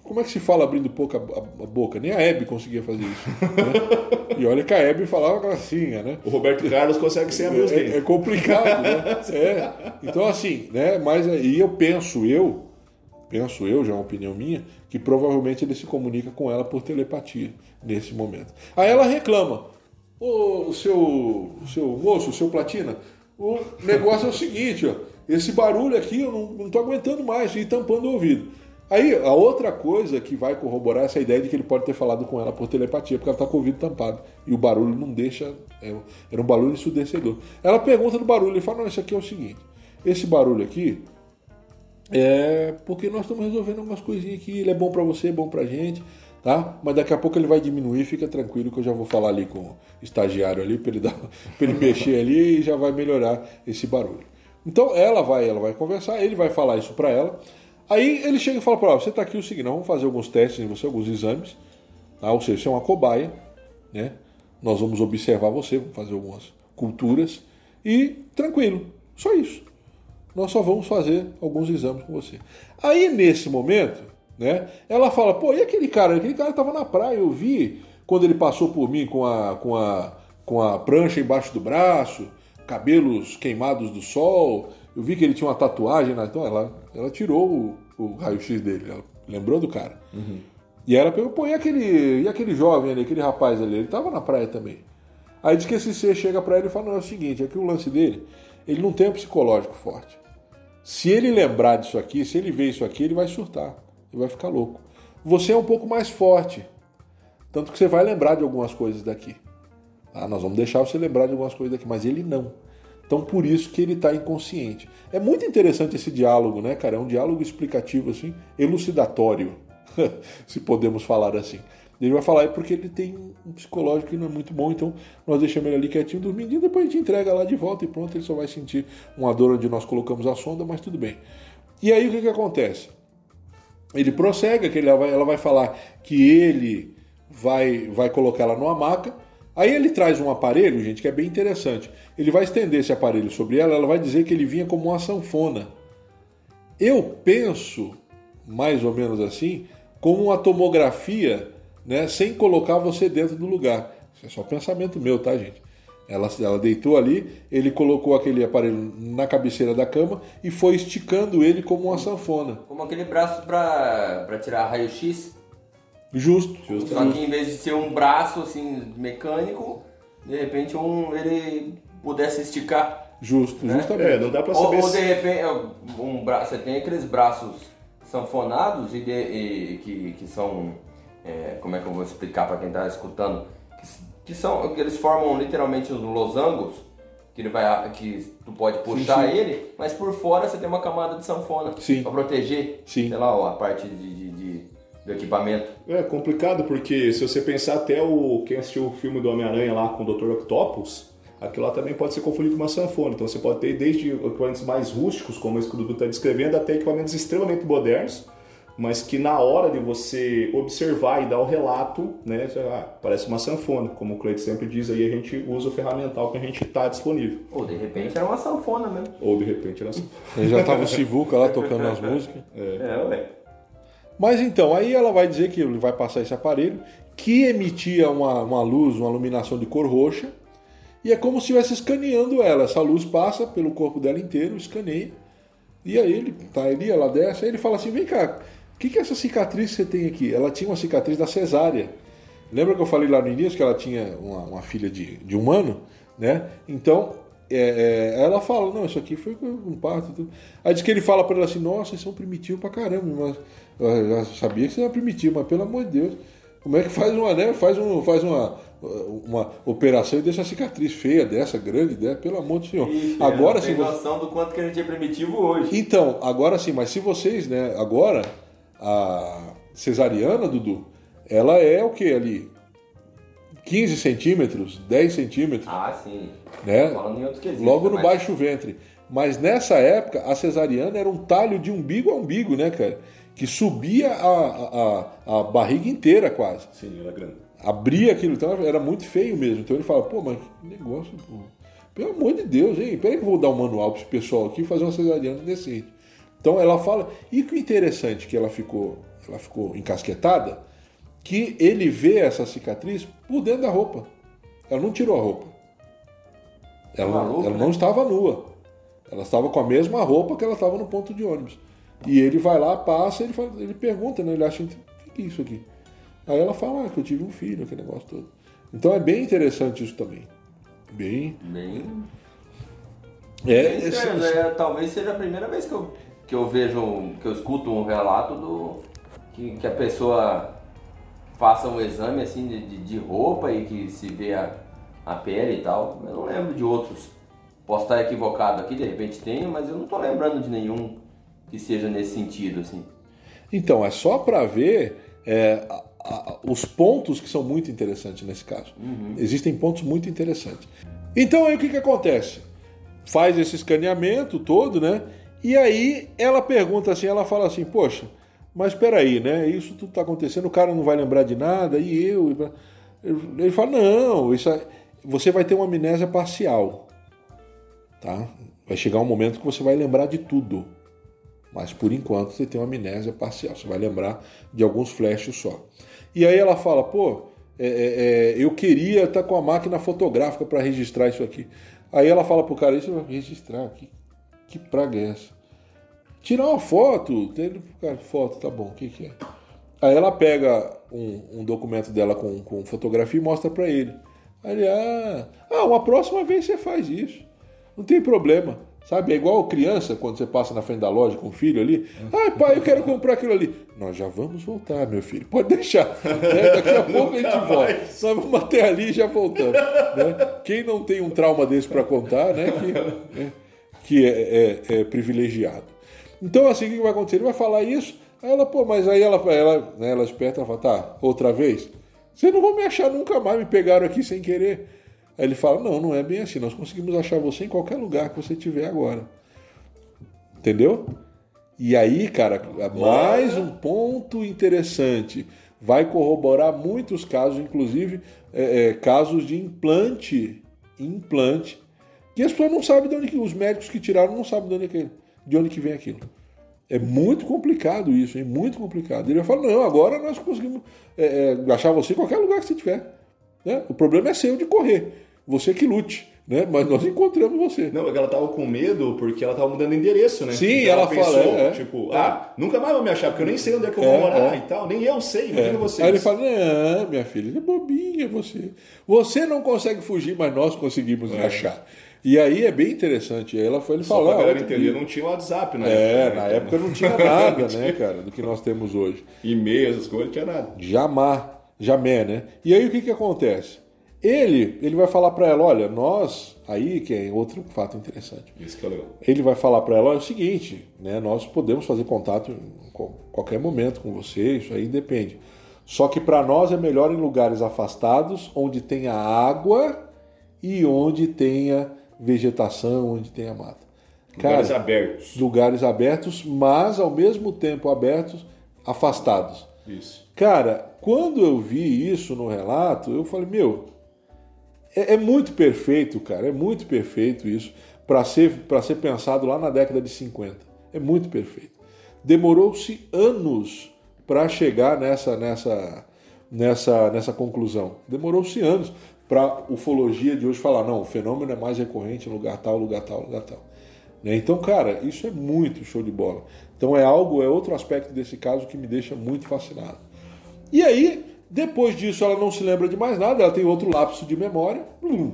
Como é que se fala abrindo pouco a, a- a boca? Nem a Hebe conseguia fazer isso. né? [laughs] E olha que a Hebe falava grossinha, né? O Roberto Carlos consegue abrir os É, é dentes. complicado, né? [laughs] É. Então, assim, né? Mas e eu penso, eu, penso eu, já é uma opinião minha, que provavelmente ele se comunica com ela por telepatia nesse momento. Aí ela reclama. Ô, seu, seu moço, seu platina, o negócio é o seguinte, ó. Esse barulho aqui eu não, não tô aguentando mais, e tampando o ouvido. Aí, a outra coisa que vai corroborar essa ideia de que ele pode ter falado com ela por telepatia, porque ela tá com o ouvido tampado. E o barulho não deixa. é, era um barulho ensurdecedor. Ela pergunta do barulho e fala: Não, isso aqui é o seguinte. Esse barulho aqui é porque nós estamos resolvendo algumas coisinhas aqui. Ele é bom pra você, é bom pra gente, tá? Mas daqui a pouco ele vai diminuir, fica tranquilo que eu já vou falar ali com o estagiário ali para ele dar, [laughs] pra ele mexer ali e já vai melhorar esse barulho. Então ela vai, ela vai conversar, ele vai falar isso pra ela. Aí ele chega e fala para ela: "Você tá aqui o seguinte, vamos fazer alguns testes em você, alguns exames, tá? Ou seja, você é uma cobaia. né? Nós vamos observar você, vamos fazer algumas culturas e tranquilo, só isso. Nós só vamos fazer alguns exames com você. Aí nesse momento, né? Ela fala, pô, e aquele cara? Aquele cara estava na praia, eu vi quando ele passou por mim com a, com a, com a prancha embaixo do braço, cabelos queimados do sol. Eu vi que ele tinha uma tatuagem, então ela, ela tirou o, o raio-x dele, ela lembrou do cara. Uhum. E ela perguntou, pô, e aquele, e aquele jovem ali, aquele rapaz ali? Ele estava na praia também. Aí diz que esse ser chega para ele e fala, não, é o seguinte, é que o lance dele, ele não tem um psicológico forte. Se ele lembrar disso aqui, se ele ver isso aqui, ele vai surtar, ele vai ficar louco. Você é um pouco mais forte, tanto que você vai lembrar de algumas coisas daqui. Ah, nós vamos deixar você lembrar de algumas coisas daqui, mas ele não. Então por isso que ele está inconsciente. É muito interessante esse diálogo, né, cara? É um diálogo explicativo, assim, elucidatório, [laughs] se podemos falar assim. Ele vai falar é porque ele tem um psicológico que não é muito bom, então nós deixamos ele ali quietinho, dormindo, e depois a gente entrega lá de volta e pronto, ele só vai sentir uma dor onde nós colocamos a sonda, mas tudo bem. E aí o que, que acontece? Ele prossegue, que ela vai, ela vai falar que ele vai, vai colocar ela numa maca, aí ele traz um aparelho, gente, que é bem interessante. Ele vai estender esse aparelho sobre ela, ela vai dizer que ele vinha como uma sanfona. Eu penso, mais ou menos assim, como uma tomografia né, sem colocar você dentro do lugar. Isso é só pensamento meu, tá, gente? Ela, ela deitou ali, ele colocou aquele aparelho na cabeceira da cama e foi esticando ele como uma sanfona. Como aquele braço para tirar raio-x. Justo. Justo. Só que em vez de ser um braço assim mecânico, de repente um, ele pudesse esticar. Justo, Né? justamente. É, não dá pra Ou, saber ou de se... repente um bra... você tem aqueles braços sanfonados e, de- e que, que são. é, como é que eu vou explicar para quem está escutando? Que, são. que eles formam literalmente os losangos. Que ele vai. que tu pode puxar sim. ele, mas por fora você tem uma camada de sanfona Sim. para proteger, Sim. sei lá, a parte de, de- de- do equipamento. É complicado porque se você pensar até o quem assistiu o filme do Homem-Aranha lá com o Dr. Octopus, aquilo lá também pode ser confundido com uma sanfona. Então você pode ter desde equipamentos mais rústicos, como esse que o Dudu está descrevendo, até equipamentos extremamente modernos, mas que na hora de você observar e dar o relato, né, parece uma sanfona. Como o Cleide sempre diz, aí a gente usa o ferramental que a gente está disponível. Ou de repente era uma sanfona mesmo. Ou de repente era sanfona. [laughs] Ele já tava o Sivuca lá tocando as [laughs] músicas. É, ué. Mas então, aí ela vai dizer que ele vai passar esse aparelho que emitia uma, uma luz, uma iluminação de cor roxa, e é como se estivesse escaneando ela. Essa luz passa pelo corpo dela inteiro, escaneia, e aí ele tá ali, ela desce, aí ele fala assim: vem cá, que, que é essa cicatriz que você tem aqui? Ela tinha uma cicatriz da cesárea. Lembra que eu falei lá no início que ela tinha uma, uma filha de, de um ano, né? Então, é, é, ela fala, não, isso aqui foi um parto. Tudo. Aí diz que ele fala para ela assim, nossa, vocês são primitivos pra caramba, mas eu já sabia que você era primitivo, mas pelo amor de Deus, como é que faz uma, né? Faz, um, faz uma, uma operação e deixa a cicatriz feia dessa, grande dessa, pelo amor do Senhor. Ixi, agora sim. tem você- noção do quanto que a gente é primitivo hoje. Então, agora sim, mas se vocês, né, agora, a cesariana, Dudu, ela é o que ali? 15 centímetros, 10 centímetros, Ah, sim. né? Quesitos. Logo no mas- baixo ventre. Mas nessa época, a cesariana era um talho de umbigo a umbigo, né, cara? Que subia a, a, a- barriga inteira quase. Sim, era grande. Abria aquilo, então era muito feio mesmo. Então ele fala, pô, mas que negócio, pô. Pelo amor de Deus, hein? Peraí que eu vou dar um manual para esse pessoal aqui e fazer uma cesariana decente. Então ela fala, e que interessante que ela ficou, ela ficou encasquetada, que ele vê essa cicatriz por dentro da roupa. Ela não tirou a roupa. Ela, não- Maluco, ela né? não estava nua. Ela estava com a mesma roupa que ela estava no ponto de ônibus. E ele vai lá, passa, ele, fala, ele pergunta, né? Ele acha, o que é isso aqui? Aí ela fala ah, que eu tive um filho, aquele negócio todo. Então é bem interessante isso também. Bem. Bem. É, estranho, esse- né? Talvez seja a primeira vez que eu, que eu vejo, que eu escuto um relato do. que, que a pessoa faça um exame assim de, de, de roupa e que se vê a, a pele e tal. Eu não lembro de outros. Posso estar equivocado aqui, de repente tenho, mas eu não tô lembrando de nenhum que seja nesse sentido, assim. Então, é só para ver é, a- a- os pontos que são muito interessantes nesse caso. Existem pontos muito interessantes. Então, aí o que, que acontece? Faz esse escaneamento todo, né? E aí ela pergunta assim, ela fala assim, poxa, mas espera aí, né? Isso tudo tá acontecendo, o cara não vai lembrar de nada, e eu... Ele fala, não, isso você vai ter uma amnésia parcial. Tá? Vai chegar um momento que você vai lembrar de tudo. Mas por enquanto você tem uma amnésia parcial. Você vai lembrar de alguns flashes só. E aí ela fala, pô, é, é, é, eu queria estar com a máquina fotográfica para registrar isso aqui. Aí ela fala pro cara, isso vai registrar aqui. Que praga é essa? Tirar uma foto. Tem, cara, foto, tá bom, o que, que é? Aí ela pega um, um documento dela com, com fotografia e mostra para ele. Aí ele, ah, ah, uma próxima vez você faz isso. Não tem problema. Sabe, é igual criança, quando você passa na frente da loja com o filho ali. Ai, pai, eu quero comprar aquilo ali. Nós já vamos voltar, meu filho. Pode deixar. [laughs] né? Daqui a pouco a gente volta. Nós vamos até ali e já voltamos. né? Quem não tem um trauma desse para contar, né? Que, né? que é, é- é privilegiado. Então, assim, o que vai acontecer? Ele vai falar isso. Aí ela, pô, mas aí ela, ela, né, ela é esperta, ela fala, tá, outra vez? Vocês não vão me achar nunca mais, me pegaram aqui sem querer. Aí ele fala, não, não é bem assim, nós conseguimos achar você em qualquer lugar que você estiver agora. Entendeu? E aí, cara, mais um ponto interessante. Vai corroborar muitos casos, inclusive é, é, casos de implante, implante, que as pessoas não sabem de onde os médicos que tiraram não sabem de onde que, de onde que vem aquilo. É muito complicado isso, é muito complicado. Ele vai falar, não, agora nós conseguimos é, é, achar você em qualquer lugar que você tiver. Né? O problema é seu de correr. Você que lute, né? Mas nós encontramos você. Não, é ela tava com medo porque ela tava mudando de endereço, né? Sim, Então ela fala, é, é. tipo, É. ah, nunca mais vão me achar, porque eu nem sei onde é que eu É, vou morar é. e tal. Nem eu sei, É. imagina vocês. Aí ele fala: Não, minha filha, é bobinha você. Você não consegue fugir, mas nós conseguimos achar. E aí é bem interessante. Aí ela foi, ele Só falou: pra "Ah, galera outro entender, dia." não tinha WhatsApp, né? É, na época não tinha [laughs] nada, né, cara, do que nós temos hoje. E-mail, essas coisas, não tinha nada. Jamais, jamais, né? E aí o que que acontece? Ele, ele vai falar para ela, olha, nós, aí que é outro fato interessante. Isso que é legal. Ele vai falar para ela, olha, é o seguinte, né, nós podemos fazer contato em qual- qualquer momento com você, isso aí depende. Só que para nós é melhor em lugares afastados, onde tenha água e onde tenha vegetação, onde tenha mata. Lugares Cara, abertos. lugares abertos, mas ao mesmo tempo abertos, afastados. Isso. Cara, quando eu vi isso no relato, eu falei, meu, é, é muito perfeito, cara, é muito perfeito isso para ser, pra ser pensado lá na década de 50. É muito perfeito. Demorou-se anos para chegar nessa, nessa, nessa, nessa conclusão. Demorou-se anos para ufologia de hoje falar, não, o fenômeno é mais recorrente em lugar tal, lugar tal, lugar tal. Né? Então, cara, isso é muito show de bola. Então é algo, é outro aspecto desse caso que me deixa muito fascinado. E aí, depois disso, ela não se lembra de mais nada, ela tem outro lapso de memória. Hum.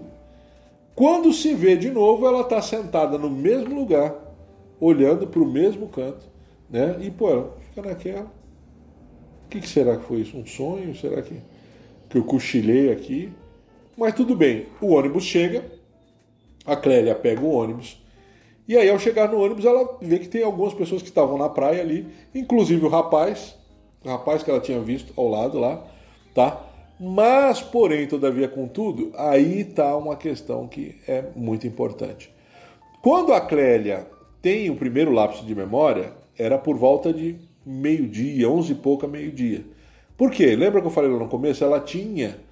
Quando se vê de novo, ela está sentada no mesmo lugar, olhando para o mesmo canto, né? E, pô, ela fica naquela. O que, que será que foi isso? Um sonho? Será que, que eu cochilei aqui? Mas tudo bem, o ônibus chega, a Clélia pega o ônibus, e aí ao chegar no ônibus ela vê que tem algumas pessoas que estavam na praia ali, inclusive o rapaz, o rapaz que ela tinha visto ao lado lá, tá? Mas, porém, todavia, contudo, aí tá uma questão que é muito importante. Quando a Clélia tem o primeiro lapso de memória, era por volta de meio-dia, onze e pouca meio-dia. Por quê? Lembra que eu falei lá no começo? Ela tinha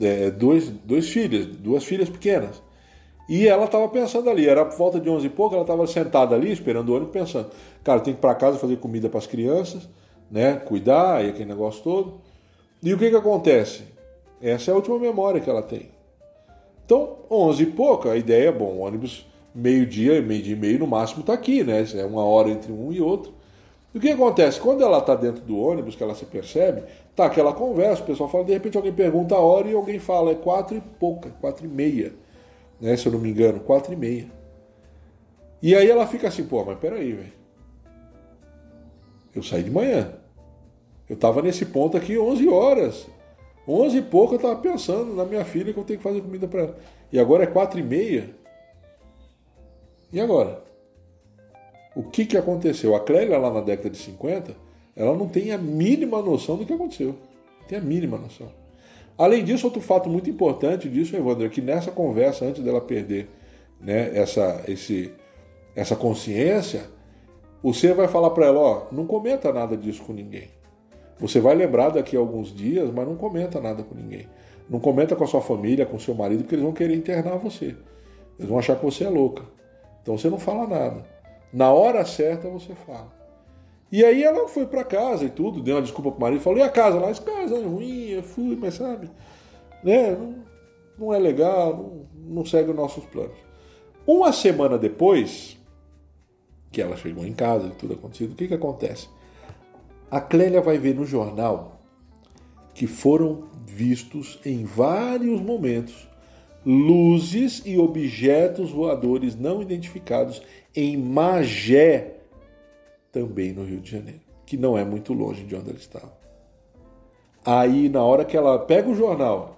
é, dois, dois filhos, duas filhas pequenas. E ela estava pensando ali, era por volta de 11 e pouco, ela estava sentada ali, esperando o ônibus, pensando, cara, tem que ir para casa fazer comida para as crianças, né, cuidar e aquele negócio todo. E o que que acontece? Essa é a última memória que ela tem. Então, 11 e pouco, a ideia é, bom, ônibus meio-dia, meio-dia e meio no máximo está aqui, né, é uma hora entre um e outro. E o que acontece? Quando ela está dentro do ônibus, que ela se percebe, tá aquela conversa, o pessoal fala, de repente alguém pergunta a hora e alguém fala, é quatro e pouca, quatro e meia né, se eu não me engano, quatro e meia. E aí ela fica assim, pô, mas peraí, velho. Eu saí de manhã. Eu tava nesse ponto aqui 11 horas. 11 e pouco eu tava pensando na minha filha que eu tenho que fazer comida para ela. E agora é quatro e meia. E agora? O que que aconteceu? A Clélia lá na década de 50, ela não tem a mínima noção do que aconteceu. Tem a mínima noção. Além disso, outro fato muito importante disso, Evandro, é que nessa conversa, antes dela perder né, essa, esse, essa consciência, você vai falar para ela, ó, não comenta nada disso com ninguém. Você vai lembrar daqui a alguns dias, mas não comenta nada com ninguém. Não comenta com a sua família, com seu marido, porque eles vão querer internar você. Eles vão achar que você é louca. Então você não fala nada. Na hora certa você fala. E aí ela foi para casa e tudo, deu uma desculpa pro marido, falou: "E a casa lá? Essa casa é ruim, eu fui, mas sabe, né? Não, não é legal, não, não segue os nossos planos". Uma semana depois que ela chegou em casa e tudo acontecido, o que que acontece? A Clélia vai ver no jornal que foram vistos em vários momentos luzes e objetos voadores não identificados em Magé, também no Rio de Janeiro, que não é muito longe de onde ela estava. Aí, na hora que ela pega o jornal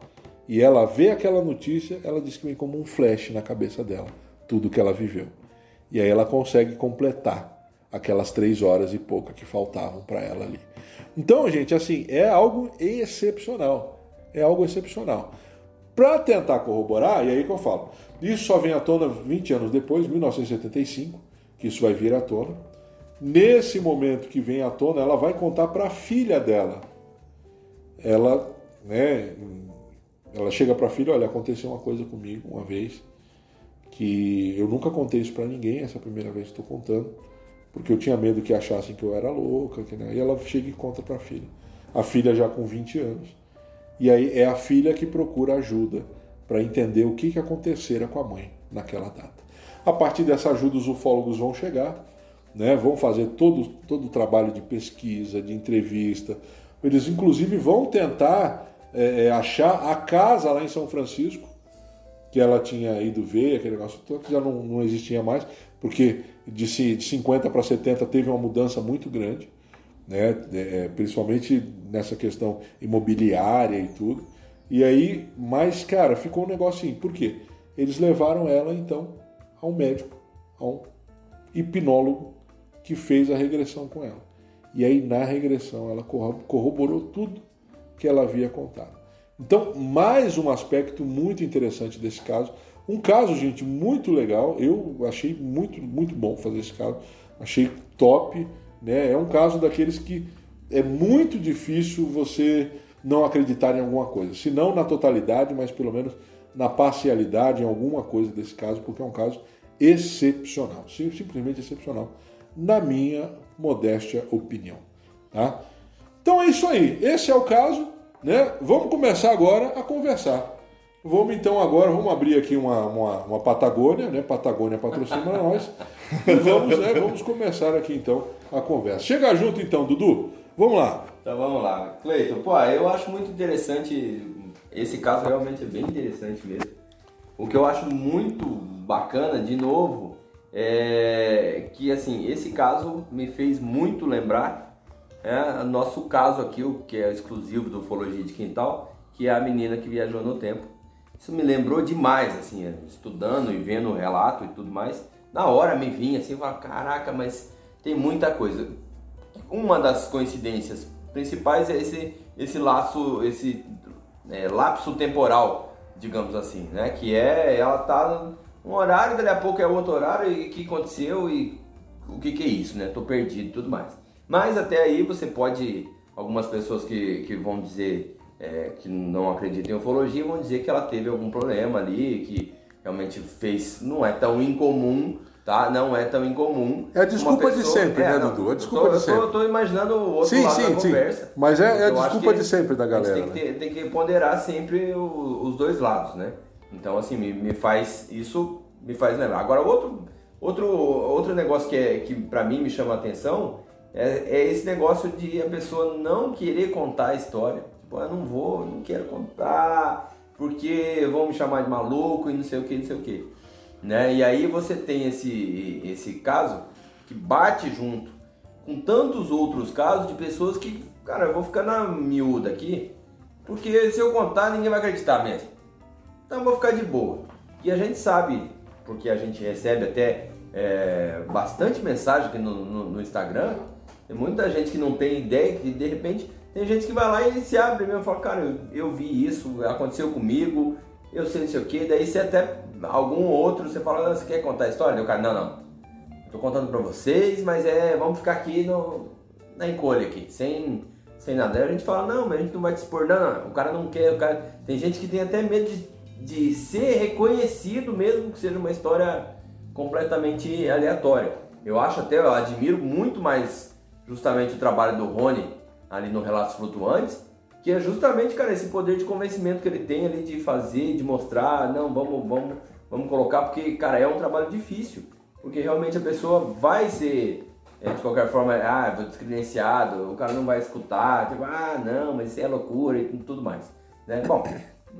e ela vê aquela notícia, ela diz que vem como um flash na cabeça dela, tudo que ela viveu. E aí ela consegue completar aquelas três horas e pouca que faltavam para ela ali. Então, gente, assim, é algo excepcional. É algo excepcional. Para tentar corroborar, e aí que eu falo, isso só vem à tona 20 anos depois, 1975, que isso vai vir à tona. Nesse momento que vem à tona, ela vai contar para a filha dela. Ela, né, ela chega para a filha, olha, aconteceu uma coisa comigo uma vez que eu nunca contei isso para ninguém, essa é a primeira vez que estou contando, porque eu tinha medo que achassem que eu era louca, que, né? e ela chega e conta para a filha. A filha já com 20 anos. E aí é a filha que procura ajuda para entender o que, que acontecera com a mãe naquela data. A partir dessa ajuda, os ufólogos vão chegar, né, vão fazer todo, todo o trabalho de pesquisa, de entrevista. Eles, inclusive, vão tentar é, é achar a casa lá em São Francisco, que ela tinha ido ver, aquele negócio todo, que já não, não existia mais, porque de, de 50 para 70 teve uma mudança muito grande né? É, principalmente nessa questão imobiliária e tudo. E aí, mas, cara, ficou um negocinho. Por quê? Eles levaram ela, então, a um médico, a um hipnólogo que fez a regressão com ela. E aí, na regressão, ela corroborou tudo que ela havia contado. Então, mais um aspecto muito interessante desse caso. Um caso, gente, muito legal. Eu achei muito, muito bom fazer esse caso. Achei top. Né? É um caso daqueles que é muito difícil você não acreditar em alguma coisa. Se não na totalidade, mas pelo menos na parcialidade, em alguma coisa desse caso, porque é um caso excepcional. Simplesmente excepcional, na minha modéstia opinião. Tá? Então é isso aí. Esse é o caso. Né? Vamos começar agora a conversar. Vamos então agora, vamos abrir aqui uma, uma, uma Patagônia, né? Patagônia patrocina [laughs] nós. E vamos, né, vamos começar aqui então a conversa. Chega junto então, Dudu. Vamos lá. Então vamos lá. Cleiton, pô, eu acho muito interessante, esse caso realmente é bem interessante mesmo. O que eu acho muito bacana, de novo, é que assim, esse caso me fez muito lembrar é, nosso caso aqui, o que é exclusivo do Ufologia de Quintal, que é a menina que viajou no tempo isso me lembrou demais, assim, estudando e vendo o relato e tudo mais. Na hora me vinha assim, falava, caraca, mas tem muita coisa. Uma das coincidências principais é esse, esse laço, esse é, lapso temporal, digamos assim, né? Que é, ela tá num horário, dali a pouco é outro horário, e o que aconteceu e o que, que é isso, né? Tô perdido e tudo mais. Mas até aí você pode, algumas pessoas que, que vão dizer é, que não acreditam em ufologia vão dizer que ela teve algum problema ali, que realmente fez. Não é tão incomum, tá? Não é tão incomum. É a desculpa pessoa, de sempre, é, né, não, Dudu? É a desculpa tô, de sempre. Eu tô, tô imaginando o outro sim, lado sim, da sim. conversa. Mas é, é a desculpa de sempre da galera. Tem que, ter, né? tem que ponderar sempre o, os dois lados, né? Então, assim, me, me faz. Isso me faz lembrar. Agora, outro, outro, outro negócio que, é, que para mim me chama a atenção é, é esse negócio de a pessoa não querer contar a história Pô, eu não vou, não quero contar, porque vão me chamar de maluco e não sei o que, não sei o que. Né? E aí você tem esse, esse caso que bate junto com tantos outros casos de pessoas que, cara, eu vou ficar na miúda aqui, porque se eu contar ninguém vai acreditar mesmo. Então eu vou ficar de boa. E a gente sabe, porque a gente recebe até é, bastante mensagem aqui no, no, no Instagram, tem muita gente que não tem ideia que de repente tem gente que vai lá e se abre mesmo e fala, cara, eu, eu vi isso, aconteceu comigo, eu sei não sei o que, daí você até algum outro, você fala, você quer contar a história? Daí o cara, não, não. Tô contando pra vocês, mas é. Vamos ficar aqui no, na encolha aqui, sem, sem nada. A gente fala, não, mas a gente não vai te expor, não, não, o cara não quer, o cara. Tem gente que tem até medo de, de ser reconhecido mesmo que seja uma história completamente aleatória. Eu acho até, eu admiro muito mais justamente o trabalho do Rony ali no Relatos Flutuantes, que é justamente, cara, esse poder de convencimento que ele tem ali de fazer, de mostrar, não, vamos, vamos, vamos colocar, porque, cara, é um trabalho difícil, porque realmente a pessoa vai ser é, de qualquer forma, ah, vou descredenciado, o cara não vai escutar, tipo, ah, não, mas isso é loucura e tudo mais. Né? Bom,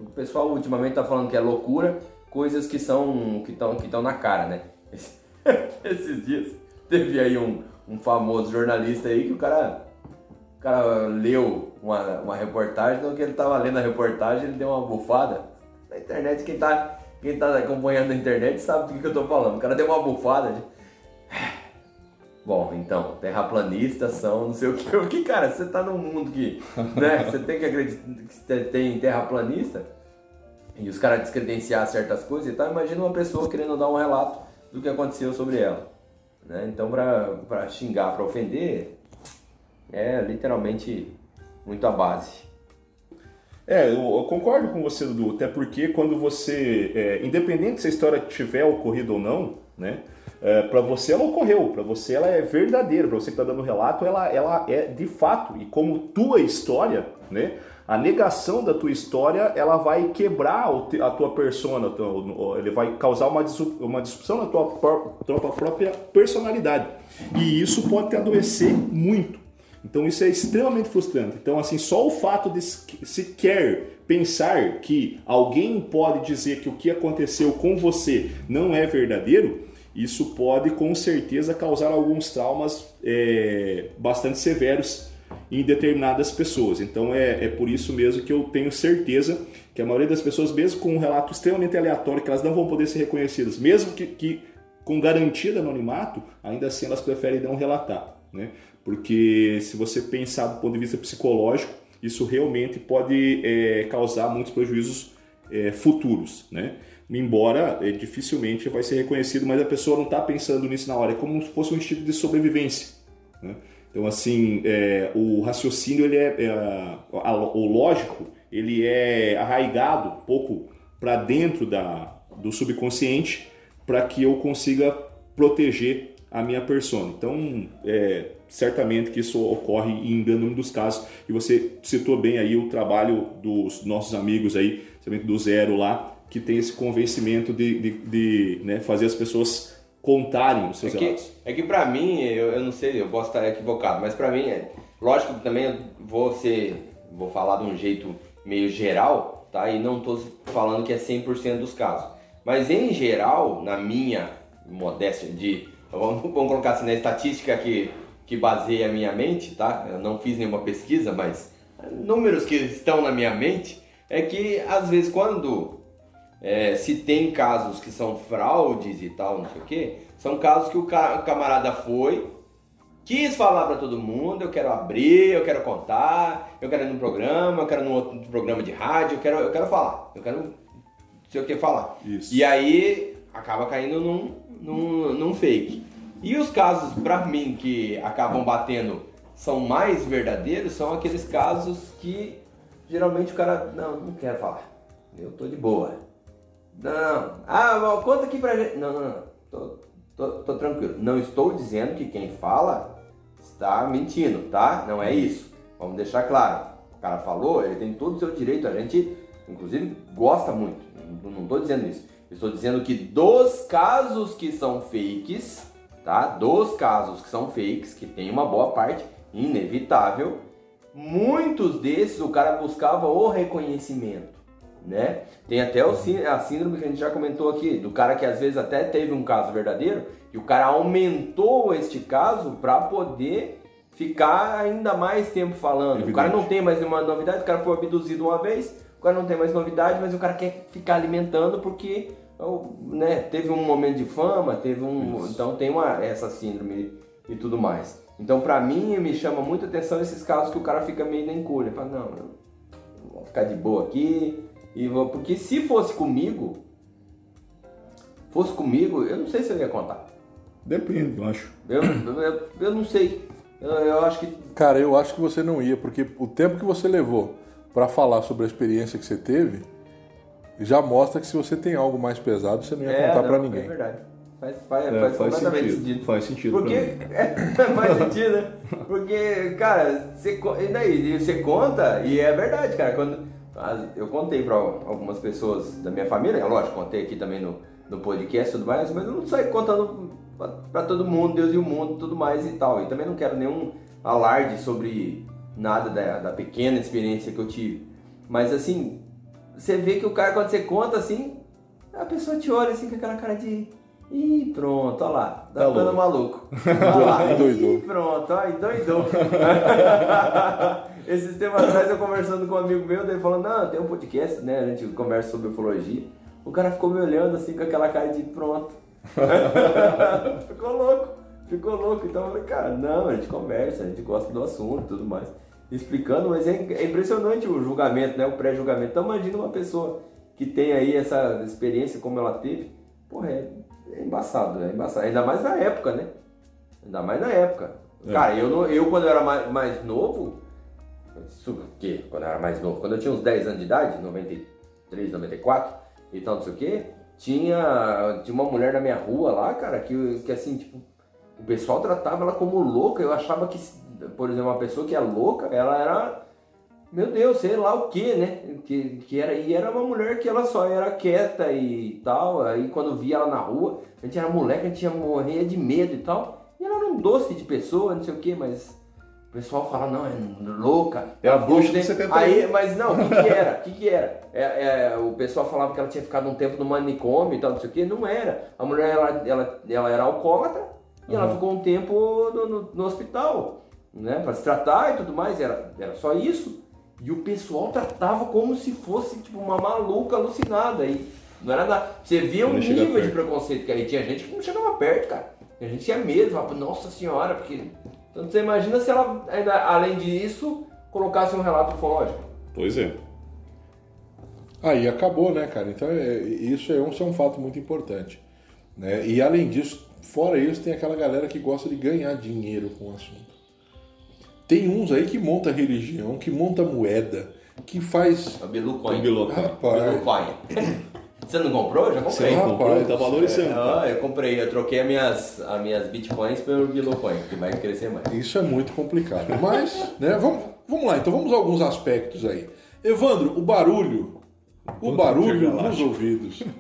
o pessoal ultimamente tá falando que é loucura, coisas que são que estão que na cara, né? [laughs] Esses dias teve aí um, um famoso jornalista aí que o cara o cara leu uma, uma reportagem, então que ele tava lendo a reportagem, ele deu uma bufada. Na internet, quem tá, quem tá acompanhando a internet sabe do que, eu tô falando. O cara deu uma bufada de [sighs] Bom, então, terraplanistas são não sei o [laughs] que. Porque, cara, você tá num mundo que, né, você tem que acreditar que tem terraplanista e os caras descredenciar certas coisas e tal, imagina uma pessoa querendo dar um relato do que aconteceu sobre ela. Né? Então, pra xingar, pra ofender, é literalmente muito a base. É, eu, concordo com você, Dudu, até porque quando você, é, independente se a história tiver ocorrido ou não, né, é, para você ela ocorreu, para você ela é verdadeira, para você que está dando relato, ela, ela é de fato. E como tua história, né, a negação da tua história, ela vai quebrar a tua persona, ele vai causar uma, uma disrupção na tua, tua própria personalidade. E isso pode te adoecer muito. Então isso é extremamente frustrante. Então assim, só o fato de sequer pensar que alguém pode dizer que o que aconteceu com você não é verdadeiro, isso pode com certeza causar alguns traumas é, bastante severos em determinadas pessoas. Então é, é por isso mesmo que eu tenho certeza que a maioria das pessoas, mesmo com um relato extremamente aleatório, que elas não vão poder ser reconhecidas, mesmo que, que com garantia de anonimato, ainda assim elas preferem não relatar. Né? Porque se você pensar do ponto de vista psicológico, isso realmente pode é, causar muitos prejuízos é, futuros. Né? embora é, dificilmente vai ser reconhecido, mas a pessoa não está pensando nisso na hora, é como se fosse um instinto de sobrevivência. Né? Então, assim, é, o raciocínio, ele é, é a, o lógico, ele é arraigado um pouco para dentro da, do subconsciente para que eu consiga proteger a minha persona. Então, é, certamente que isso ocorre em grande número dos casos. E você citou bem aí o trabalho dos nossos amigos aí, do Zero lá, que tem esse convencimento de, de, de né, fazer as pessoas contarem os seus é que, relatos. É que para mim, eu, eu não sei, eu posso estar equivocado, mas para mim, é, lógico que também vou ser, vou falar de um jeito meio geral, tá? E não estou falando que é 100% dos casos. Mas em geral, na minha modéstia de, vamos, vamos colocar assim, na estatística que, que baseia a minha mente, tá? Eu não fiz nenhuma pesquisa, mas números que estão na minha mente, é que às vezes quando é, se tem casos que são fraudes e tal, não sei o que, são casos que o camarada foi, quis falar para todo mundo, eu quero abrir, eu quero contar, eu quero ir num programa, eu quero num outro programa de rádio, eu quero, eu quero falar, eu quero não sei o que falar. Isso. E aí acaba caindo num, num, num fake. E os casos, para mim, que acabam batendo são mais verdadeiros, são aqueles casos que geralmente o cara, não, não quero falar, eu tô de boa não, ah, conta aqui pra gente. Não, não, não. Tô, tô, tô, tranquilo. Não estou dizendo que quem fala está mentindo, tá? Não é isso. Vamos deixar claro. O cara falou, ele tem todo o seu direito. A gente, inclusive, gosta muito. Não estou dizendo isso. Estou dizendo que dos casos que são fakes, tá? Dos casos que são fakes, que tem uma boa parte inevitável, muitos desses o cara buscava o reconhecimento né? Tem até o, a síndrome que a gente já comentou aqui, do cara que às vezes até teve um caso verdadeiro e o cara aumentou este caso para poder ficar ainda mais tempo falando. Evidente. O cara não tem mais nenhuma novidade, o cara foi abduzido uma vez, o cara não tem mais novidade, mas o cara quer ficar alimentando porque né, teve um momento de fama, teve um, Isso. então tem uma essa síndrome e tudo mais. Então, para mim, me chama muita atenção esses casos que o cara fica meio na encolha. Fala, não, não, vou ficar de boa aqui, e vou, porque se fosse comigo, fosse comigo, eu não sei se eu ia contar. Depende, eu acho. Eu, eu, eu não sei. Eu, eu acho que. Cara, eu acho que você não ia, porque o tempo que você levou pra falar sobre a experiência que você teve já mostra que se você tem algo mais pesado, você não ia contar não, pra ninguém. É verdade. Faz, faz, É, faz, sentido, sentido. faz sentido Porque. [laughs] É, faz sentido, né? Porque, cara, você, e daí? Você conta, e é verdade, cara. Quando, eu contei pra algumas pessoas da minha família, é lógico, contei aqui também no, no podcast e tudo mais, mas eu não saio contando pra, pra todo mundo, Deus e o mundo tudo mais e tal. E também não quero nenhum alarde sobre nada da, da pequena experiência que eu tive. Mas assim, você vê que o cara, quando você conta assim, a pessoa te olha assim com aquela cara de. Ih, pronto, olha lá, tá Tá ficando maluco. [laughs] Olha lá, Endoidou. ih, pronto, ó, endoidou. [laughs] Esses tempos atrás eu conversando com um amigo meu, daí falando, não, tem um podcast, né? A gente conversa sobre ufologia. O cara ficou me olhando assim com aquela cara de pronto. [laughs] ficou louco, ficou louco. Então eu falei, cara, não, a gente conversa, a gente gosta do assunto e tudo mais. Explicando, mas é, é impressionante o julgamento, né? O pré-julgamento. Então imagina uma pessoa que tem aí essa experiência como ela teve. Porra, é, é embaçado, é embaçado. Ainda mais na época, né? Ainda mais na época. É. Cara, eu, não- eu quando eu era mais, mais novo, isso o quê? Quando eu era mais novo, quando eu tinha uns 10 anos de idade, 93, 94 e tal, não sei o quê, tinha, tinha uma mulher na minha rua lá, cara, que, que assim, tipo, o pessoal tratava ela como louca. Eu achava que, por exemplo, uma pessoa que é louca, ela era, meu Deus, sei lá o que, né? Que, que era, e era uma mulher que ela só era quieta e tal. Aí quando via ela na rua, a gente era moleque, a gente ia morrer de medo e tal. E ela era um doce de pessoa, não sei o que, mas o pessoal fala, não, é louca. É a bruxa de tempo- 71. Aí, mas não, o que, que era? O que, que era? É, é, o pessoal falava que ela tinha ficado um tempo no manicômio e tal, não sei o que. Não era. A mulher, ela, ela, ela era alcoólatra e ela ficou um tempo no, no, no hospital, né? Pra se tratar e tudo mais. Era, era só isso. E o pessoal tratava como se fosse, tipo, uma maluca alucinada. E não era nada. Você via um nível de perto. preconceito que aí tinha gente que não chegava perto, cara. A gente tinha medo, falava, nossa senhora, porque. Então você imagina se ela, ainda, além disso, colocasse um relato ufológico. Pois é. Aí acabou, né, cara? Então é- isso, é um, isso é um fato muito importante. Né? E além disso, fora isso, tem aquela galera que gosta de ganhar dinheiro com o assunto. Tem uns aí que monta religião, que monta moeda, que faz. É o Bilu Coin. O Bilu Coin. Rapaz. Bilu Coin. [coughs] Você não comprou? Eu Já Você comprei. Rapaz, comprou, tá valorizando. Ah, eu comprei, eu troquei as minhas, as minhas bitcoins pelo Bilu Coin, que vai crescer mais. Isso é muito complicado. Mas, né, vamos, vamos lá, então vamos a alguns aspectos aí. Evandro, o barulho. O barulho nos ouvidos. [laughs]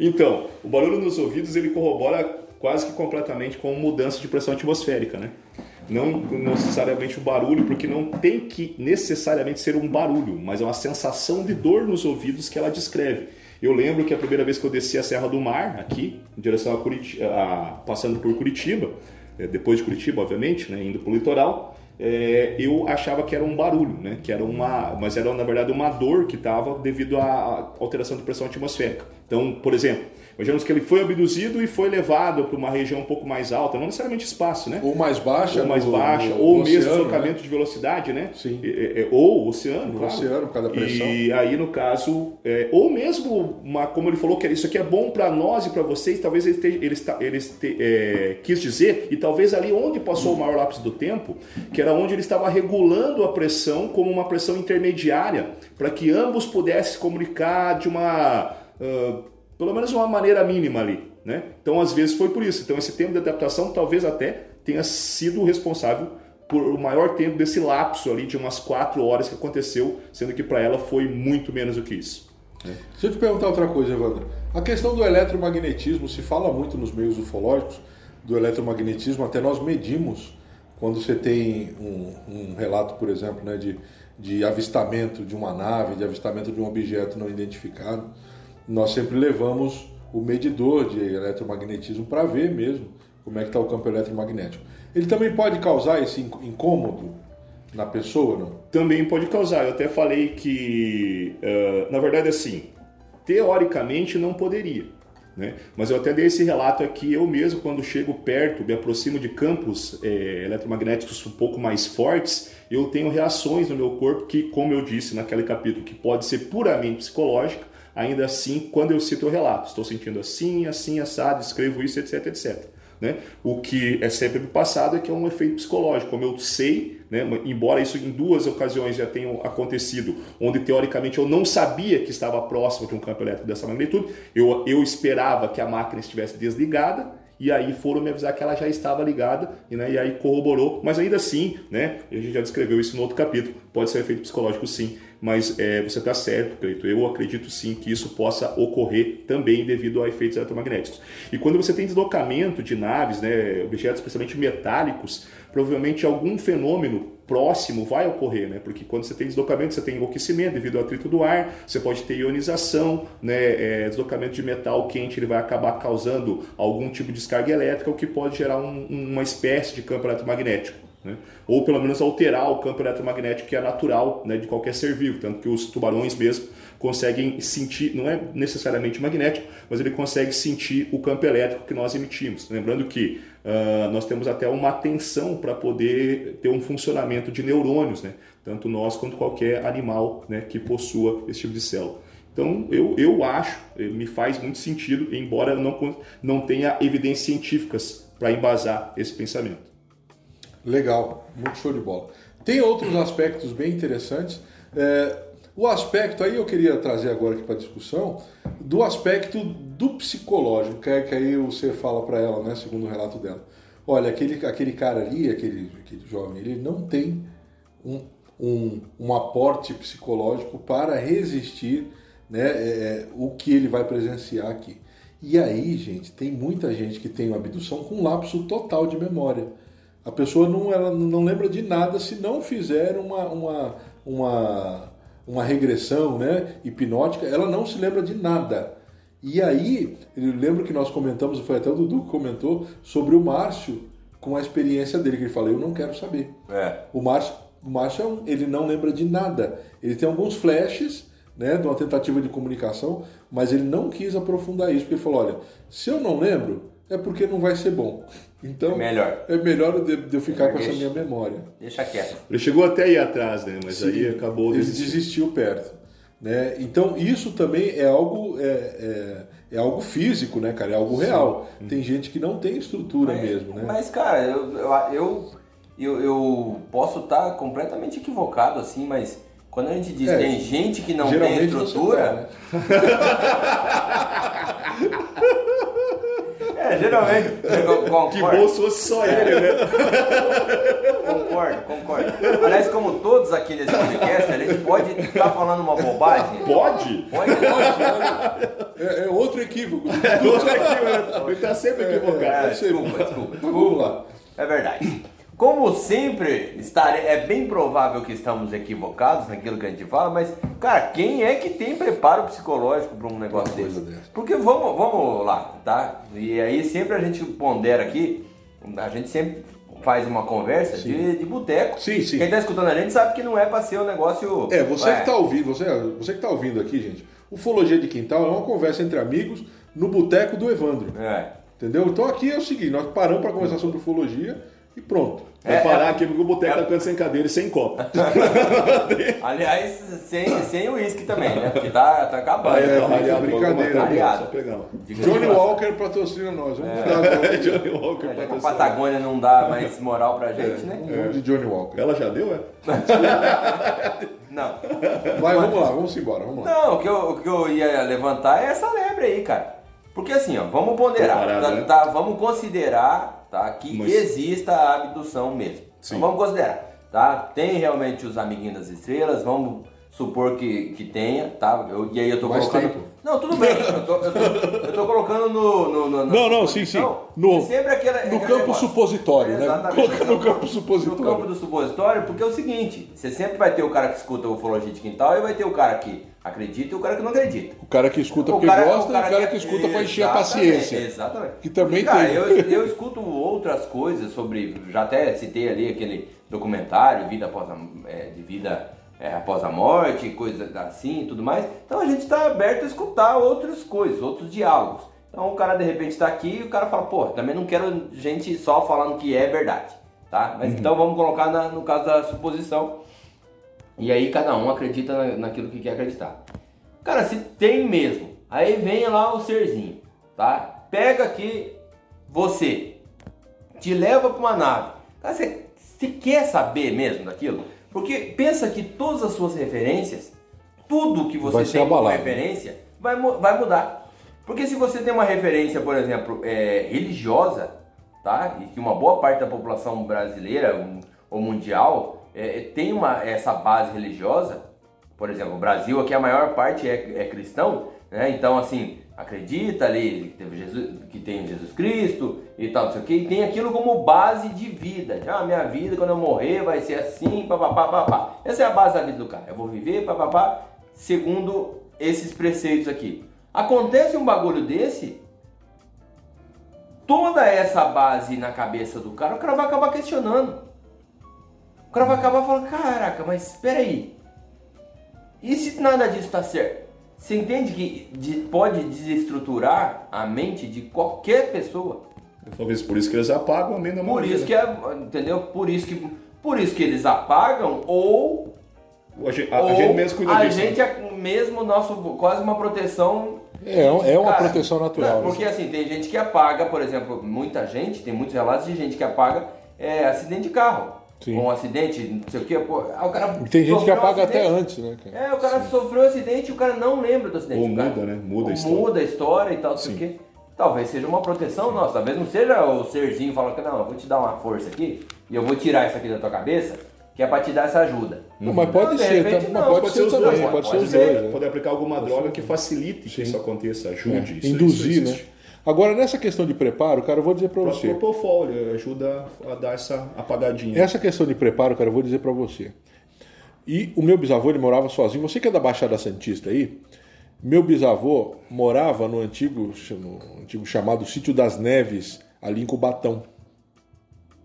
Então, o barulho nos ouvidos ele corrobora quase que completamente com mudança de pressão atmosférica, né? Não necessariamente o barulho, porque não tem que necessariamente ser um barulho, mas é uma sensação de dor nos ouvidos que ela descreve. Eu lembro que a primeira vez que eu desci a Serra do Mar, aqui, em direção a Curitiba, passando por Curitiba, eh, depois de Curitiba, obviamente, né, indo para o litoral, eh, eu achava que era um barulho, né, que era uma, mas era na verdade uma dor que estava devido à alteração de pressão atmosférica. Então, por exemplo, imaginemos que ele foi abduzido e foi levado para uma região um pouco mais alta, não necessariamente espaço, né? Ou mais baixa. ou mais no- baixa, no- ou no mesmo oceano, deslocamento né? de velocidade, né? Sim. E- e- ou oceano, No claro. oceano, por causa da pressão. E aí, no caso, é, ou mesmo, uma, como ele falou, que isso aqui é bom para nós e para vocês, talvez ele, te- ele, ele este- é, quis dizer, e talvez ali onde passou o maior lápis do tempo, que era onde ele estava regulando a pressão como uma pressão intermediária, para que ambos pudessem se comunicar de uma. ah, pelo menos uma maneira mínima ali. Né? Então, às vezes, foi por isso. Então, esse tempo de adaptação talvez até tenha sido responsável por o maior tempo desse lapso ali de umas quatro horas que aconteceu, sendo que para ela foi muito menos do que isso. Deixa eu te perguntar outra coisa, Evandro. A questão do eletromagnetismo, se fala muito nos meios ufológicos do eletromagnetismo, até nós medimos quando você tem um, um relato, por exemplo, né, de, de avistamento de uma nave, de avistamento de um objeto não identificado, nós sempre levamos o medidor de eletromagnetismo para ver mesmo como é que está o campo eletromagnético. Ele também pode causar esse inc- incômodo na pessoa, não? Também pode causar. Eu até falei que, eh, na verdade, assim, teoricamente não poderia. Né? Mas eu até dei esse relato aqui, eu mesmo, quando chego perto, me aproximo de campos eh, eletromagnéticos um pouco mais fortes, eu tenho reações no meu corpo que, como eu disse naquele capítulo, que pode ser puramente psicológica, ainda assim, quando eu cito o relato, estou sentindo assim, assim, assado, escrevo isso, etc, etc. né? O que é sempre do passado é que é um efeito psicológico, como eu sei, né? embora isso em duas ocasiões já tenha acontecido, onde teoricamente eu não sabia que estava próximo de um campo elétrico dessa magnitude, eu, eu esperava que a máquina estivesse desligada, e aí foram me avisar que ela já estava ligada e, né, e aí corroborou, mas ainda assim, né, a gente já descreveu isso no outro capítulo, pode ser um efeito psicológico sim, mas é, você está certo, Cleito, eu acredito sim que isso possa ocorrer também devido a efeitos eletromagnéticos. E quando você tem deslocamento de naves, né, objetos especialmente metálicos, provavelmente algum fenômeno próximo vai ocorrer, né? Porque quando você tem deslocamento, você tem enlouquecimento devido ao atrito do ar, você pode ter ionização, né? É, deslocamento de metal quente ele vai acabar causando algum tipo de descarga elétrica, o que pode gerar um, uma espécie de campo eletromagnético. Né? Ou pelo menos alterar o campo eletromagnético que é natural né, de qualquer ser vivo, tanto que os tubarões mesmo conseguem sentir, não é necessariamente magnético, mas ele consegue sentir o campo elétrico que nós emitimos. Lembrando que uh, nós temos até uma tensão para poder ter um funcionamento de neurônios, né? tanto nós quanto qualquer animal né, que possua esse tipo de célula. Então, eu, eu acho, me faz muito sentido, embora não, não tenha evidências científicas para embasar esse pensamento. Legal, muito show de bola. Tem outros aspectos bem interessantes. É, o aspecto, aí eu queria trazer agora aqui para discussão, do aspecto do psicológico, que, é, que aí você fala para ela, né, segundo o relato dela. Olha, aquele, aquele cara ali, aquele, aquele jovem, ele não tem um, um, um aporte psicológico para resistir né, é, é, o que ele vai presenciar aqui. E aí, gente, tem muita gente que tem uma abdução com lapso total de memória. A pessoa não, ela não lembra de nada se não fizer uma, uma, uma uma regressão né, hipnótica, ela não se lembra de nada. E aí, eu lembro que nós comentamos, foi até o Dudu que comentou, sobre o Márcio com a experiência dele, que ele falou, eu não quero saber. É. O Márcio, o Márcio é um, ele não lembra de nada. Ele tem alguns flashes né, de uma tentativa de comunicação, mas ele não quis aprofundar isso, porque ele falou, olha, se eu não lembro, é porque não vai ser bom. Então, é melhor, é melhor de, de eu ficar com essa minha memória. Deixa quieto. Ele chegou até aí atrás, né? Mas Sim, aí acabou Ele desistiu perto. Né? Então, isso também é algo, é, é, é, algo físico, né, cara? É algo real. Sim. Tem gente que não tem estrutura mas, mesmo, né? Mas, cara, eu, eu, eu, eu posso estar completamente equivocado, assim, mas quando a gente diz é, tem gente que não tem estrutura. Tá, né? [laughs] [laughs] É, geralmente. [laughs] Concordo. Que bom se fosse só ele, né? Concordo, concordo. Aliás, como todos aqui nesse podcast, a gente pode estar tá falando uma bobagem. Pode? Pode, pode. É, é outro equívoco. É outro equívoco. Ele está sempre equivocado. É, desculpa, desculpa, desculpa. É verdade. Como sempre, estar, é bem provável que estamos equivocados naquilo que a gente fala, mas, cara, quem é que tem preparo psicológico para um negócio desse? Dessa. Porque vamos, vamos lá, tá? E aí sempre a gente pondera aqui, a gente sempre faz uma conversa sim. de, de boteco. Sim, sim. Quem está escutando a gente sabe que não é para ser um negócio. É, você que está ouvindo, você, você que tá ouvindo aqui, gente, Ufologia de Quintal é uma conversa entre amigos no boteco do Evandro. É. Entendeu? Então aqui é o seguinte, nós paramos para conversar sobre ufologia e pronto. Vai é, parar é, aqui porque o boteco é, tá sem cadeira e sem copo. [laughs] Aliás, sem, sem uísque também, né? Porque tá, tá acabando. Ah, é, é, brincadeira. Aliado. Johnny Walker patrocina nós. Vamos. É, [laughs] Johnny Walker é, patrocina. A Patagônia não dá mais moral pra gente, né? É, de Johnny Walker. Ela já deu, é? [laughs] não. Vai, vamos lá, vamos embora, vamos lá. Não, o que, eu, o que eu ia levantar é essa lebre aí, cara. Porque assim, ó, vamos ponderar, tá, né? tá, vamos considerar tá? Que Mas... exista a abdução mesmo. Então vamos considerar, tá? Tem realmente os amiguinhos das estrelas, vamos supor que, que tenha, tá? Eu, e aí eu tô Mais colocando. Tempo. Não, tudo bem. Eu tô, eu tô, eu tô colocando no, no, no Não, não, sim, sim. No, sempre aquela, no campo negócio. supositório, né? Coloca no campo supositório. No campo do supositório, porque é o seguinte: você sempre vai ter o cara que escuta ufologia de quintal e vai ter o cara que acredita e o cara que não acredita. O cara que escuta porque cara, gosta o cara e o cara que, que escuta para encher a paciência. Exatamente. Que também cara, tem. Eu, eu escuto outras coisas sobre. Já até citei ali aquele documentário, Vida Após a, é, de Vida é, após a morte, coisas assim e tudo mais. Então a gente está aberto a escutar outras coisas, outros diálogos. Então o cara de repente está aqui e o cara fala, pô, também não quero gente só falando que é verdade, tá? Mas uhum. então vamos colocar na, no caso da suposição. E aí cada um acredita na, naquilo que quer acreditar. Cara, se tem mesmo, aí vem lá o serzinho, tá? Pega aqui você, te leva para uma nave. Cara, você, você quer saber mesmo daquilo? Porque pensa que todas as suas referências, tudo que você Vai tem como abalado. referência, vai, vai mudar. Porque se você tem uma referência, por exemplo, é, religiosa, tá? E que uma boa parte da população brasileira um, ou mundial é, tem uma, essa base religiosa, por exemplo, o Brasil aqui a maior parte é, é cristão, né? Então assim, acredita ali que, teve Jesus, que tem Jesus Cristo e tal, não sei o que, e tem aquilo como base de vida. Ah, minha vida quando eu morrer vai ser assim, papapá, papá. Essa é a base da vida do cara. Eu vou viver, papapá, segundo esses preceitos aqui. Acontece um bagulho desse, toda essa base na cabeça do cara, o cara vai acabar questionando. O cara vai acabar falando, caraca, mas espera aí. E se nada disso tá certo? Você entende que de- pode desestruturar a mente de qualquer pessoa? Talvez por isso que eles apagam a mente da Por isso né? que é, entendeu? Por isso que por isso que eles apagam ou A gente, a, a gente mesmo cuida a disso. né? gente é mesmo nosso quase uma proteção É, é uma Cara, proteção natural. não, né? porque assim, tem gente que apaga, por exemplo, muita gente, tem muitos relatos de gente que apaga é, acidente de carro. Sim. Um acidente, não sei o que, pô, ah, o cara E tem gente que sofreu um apaga até antes, né, cara? É, o cara sofreu um acidente e o cara não lembra do acidente. Ou cara- muda, né? Muda a história. Muda a história e tal, não sei o quê. Talvez seja uma proteção nossa, talvez não seja o serzinho falando que não, eu vou te dar uma força aqui e eu vou tirar isso aqui da tua cabeça, que é pra te dar essa ajuda. Não, mas pode Não, ser, repente tá- não, mas pode, pode ser os também, dois, pode, pode ser os dois. né? Pode aplicar alguma droga que facilite que isso aconteça, ajude. isso, Induzir, isso né? Agora, nessa questão de preparo, cara, eu vou dizer pra Pro você. propofólio ajuda a dar essa apagadinha. Essa questão de preparo, cara, eu vou dizer pra você. E o meu bisavô, ele morava sozinho. Você que é da Baixada Santista aí, meu bisavô morava no antigo, no antigo chamado Sítio das Neves, ali em Cubatão.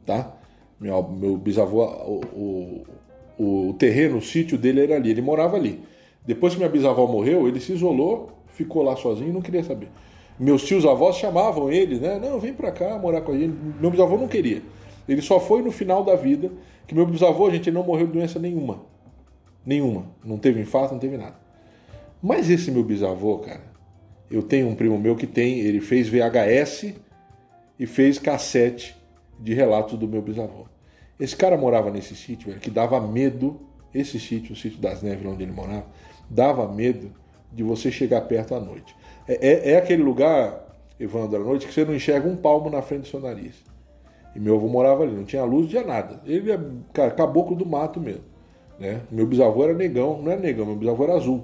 Tá? Meu, meu bisavô, o, o, o terreno, o sítio dele era ali, ele morava ali. Depois que minha bisavó morreu, ele se isolou, ficou lá sozinho e não queria saber. Meus tios avós chamavam ele, né? Não, vem pra cá morar com a gente. Meu bisavô não queria. Ele só foi no final da vida, que meu bisavô, gente, ele não morreu de doença nenhuma. Nenhuma. Não teve infarto, não teve nada. Mas esse meu bisavô, cara, eu tenho um primo meu que tem, ele fez VHS e fez cassete de relatos do meu bisavô. Esse cara morava nesse sítio, velho, que dava medo, esse sítio, o sítio das Neves, onde ele morava, dava medo de você chegar perto à noite. É, é- é aquele lugar, Evandro, à noite, que você não enxerga um palmo na frente do seu nariz. E meu avô morava ali, não tinha luz, não tinha nada. Ele é, cara, caboclo do mato mesmo. Né? Meu bisavô era negão, não era negão, meu bisavô era azul.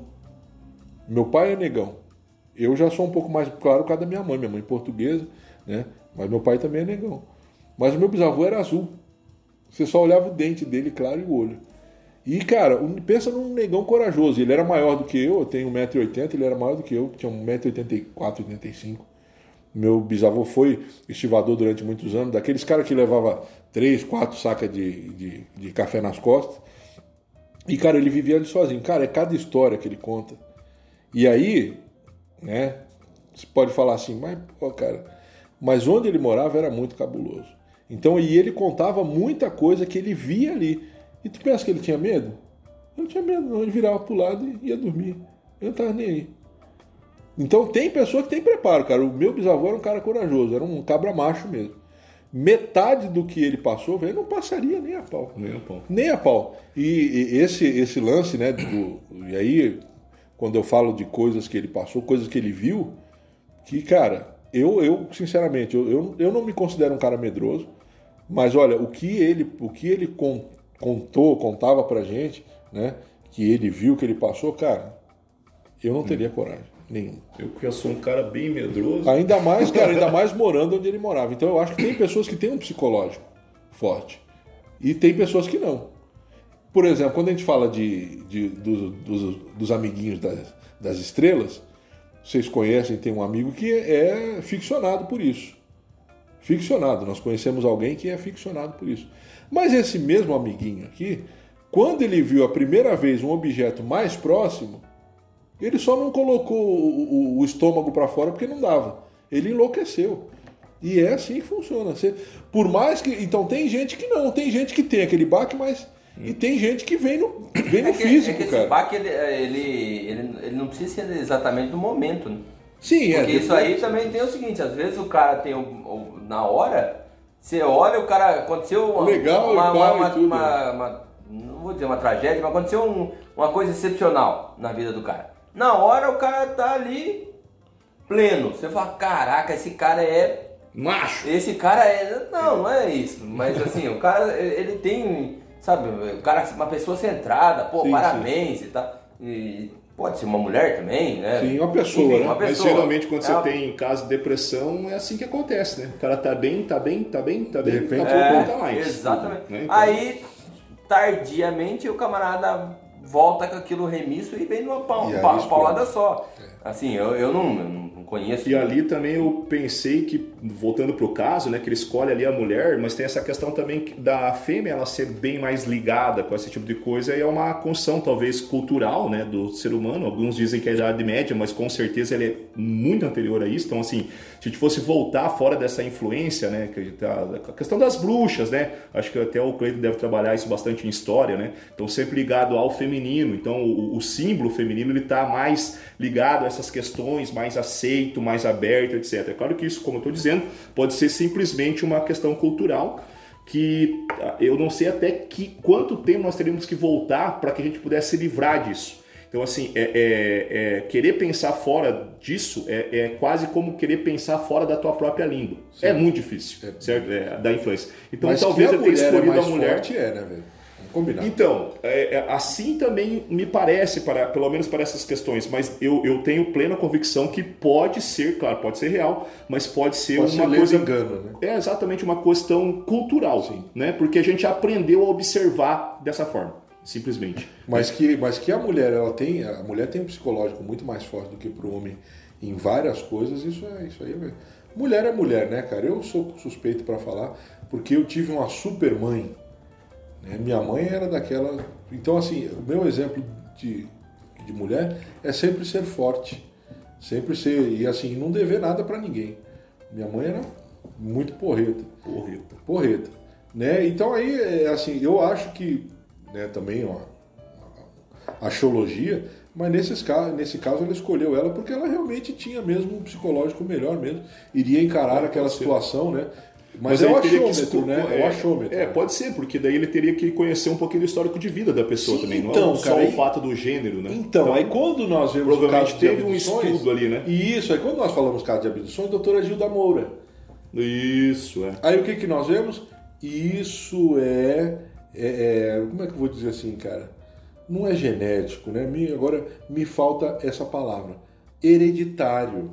Meu pai é negão. Eu já sou um pouco mais claro por causa da minha mãe, minha mãe é portuguesa, né? Mas meu pai também é negão. Mas o meu bisavô era azul. Você só olhava o dente dele, claro, e o olho. E, cara, pensa num negão corajoso. Ele era maior do que eu, eu tenho 1,80m, ele era maior do que eu, tinha 1,84m, 85 Meu bisavô foi estivador durante muitos anos, daqueles caras que levava três, quatro sacas de, de, de café nas costas. E, cara, ele vivia ali sozinho. Cara, é cada história que ele conta. E aí, né, você pode falar assim, mas, pô, cara, mas onde ele morava era muito cabuloso. Então, e ele contava muita coisa que ele via ali. E tu pensa que ele tinha medo? Ele não tinha medo, não. Ele virava pro lado e ia dormir. Ele não tava nem aí. Então tem pessoa que tem preparo, cara. O meu bisavô era um cara corajoso, era um cabra macho mesmo. Metade do que ele passou, velho, não passaria nem a pau. Nem a pau. Nem a pau. E, e esse, esse lance, né? Do, e aí, quando eu falo de coisas que ele passou, coisas que ele viu, que, cara, eu, eu sinceramente, eu, eu, eu não me considero um cara medroso, mas olha, o que ele, o que ele con- contou, contava pra gente, né? Que ele viu, que ele passou, cara, eu não teria coragem nenhuma. Eu que eu sou um cara bem medroso. Ainda mais, [laughs] cara, ainda mais morando onde ele morava. Então eu acho que tem pessoas que têm um psicológico forte. E tem pessoas que não. Por exemplo, quando a gente fala de, de- dos, dos- dos amiguinhos das, das estrelas, vocês conhecem, tem um amigo que é ficcionado por isso. Ficcionado. Nós conhecemos alguém que é ficcionado por isso. Mas esse mesmo amiguinho aqui, quando ele viu a primeira vez um objeto mais próximo, ele só não colocou o, o- o estômago para fora porque não dava. Ele enlouqueceu. E é assim que funciona. Você- por mais que. Então tem gente que não, tem gente que tem aquele baque, mas. E tem gente que vem no, [coughs] vem no É que, físico, é que esse cara. baque, ele, ele, ele, ele não precisa ser exatamente do momento, né? Sim, é. Porque isso depois- aí também tem o seguinte, às vezes o cara tem o, o- na hora, Você olha, o cara aconteceu uma, Legal, uma, uma, uma- uma- uma- não vou dizer uma tragédia, mas aconteceu um- uma coisa excepcional na vida do cara. Na hora o cara tá ali pleno. Você fala, caraca, esse cara é Macho! esse cara é. Não, não é isso. Mas assim, o cara, ele tem. Sabe, o cara uma pessoa centrada, pô, Sim, parabéns e tal. E pode ser uma mulher também, né? Sim, uma pessoa, Enfim, né? uma Mas pessoa. geralmente quando É você uma- tem caso de depressão, é assim que acontece, né? O cara tá bem, tá bem, tá bem, tá De bem, repente- daqui a pouco É, não tá mais. exatamente. Né? Então, Aí, tardiamente, o camarada volta com aquilo remisso e vem numa E pa- explode. paulada só. Assim, eu, eu não, eu não conheço. E ali também eu pensei que, voltando pro caso, né, que ele escolhe ali a mulher, mas tem essa questão também da fêmea ela ser bem mais ligada com esse tipo de coisa e é uma construção talvez cultural, né, do ser humano. Alguns dizem que é a idade média, mas com certeza ele é muito anterior a isso. Então, assim, se a gente fosse voltar fora dessa influência, né, que tá- a questão das bruxas, né, acho que até o Cleiton deve trabalhar isso bastante em história, né, então sempre ligado ao feminino. Então, o, o símbolo feminino ele está mais ligado a essas questões, mais aceito, mais aberto, etc. É claro que isso, como eu estou dizendo, pode ser simplesmente uma questão cultural que ah, eu não sei até que quanto tempo nós teríamos que voltar para que a gente pudesse se livrar disso. Então, assim, é, é- é querer pensar fora disso é, é quase como querer pensar fora da tua própria língua. É muito difícil, certo? É, da influência. Então, Mas talvez eu tenha mulher é escolhido a mulher. forte é, né, velho? Combinar. Então, é, é, assim também me parece, para, pelo menos para essas questões, mas eu, eu tenho plena convicção que pode ser, claro, pode ser real, mas pode ser Pode ser uma lenda coisa. engano, né? É exatamente uma questão cultural, Sim. né? Porque a gente aprendeu a observar dessa forma, simplesmente. Mas que, mas que a mulher, ela tem, a mulher tem um psicológico muito mais forte do que pro homem em várias coisas, isso é isso aí. é- Mulher é mulher, né, cara? Eu sou suspeito pra falar, porque eu tive uma super mãe. Né? Minha mãe era daquela. Então, assim, o meu exemplo de, de mulher é sempre ser forte. Sempre ser. E assim, não dever nada pra ninguém. Minha mãe era muito porreta Porreta. porreta, né? Então aí, é, assim, eu acho que, né, também ó, a axiologia, mas nesses nesse caso ela escolheu ela porque ela realmente tinha mesmo um psicológico melhor mesmo, iria encarar aquela situação, né? Mas, é aí o teria que achômetro, né? É, o achômetro. É, pode ser, porque daí ele teria que conhecer um pouquinho do histórico de vida da pessoa Sim, também, não então, é só cara, o fato do gênero, né? Então, aí quando nós vemos o provavelmente teve um estudo ali, né? E isso, aí quando nós falamos caso de abduções, doutora Gilda Moura. Isso, é. Aí o que, que nós vemos? Isso é, é- é- Como é que eu vou dizer assim, cara? Não é genético, né? Agora me falta essa palavra. Hereditário.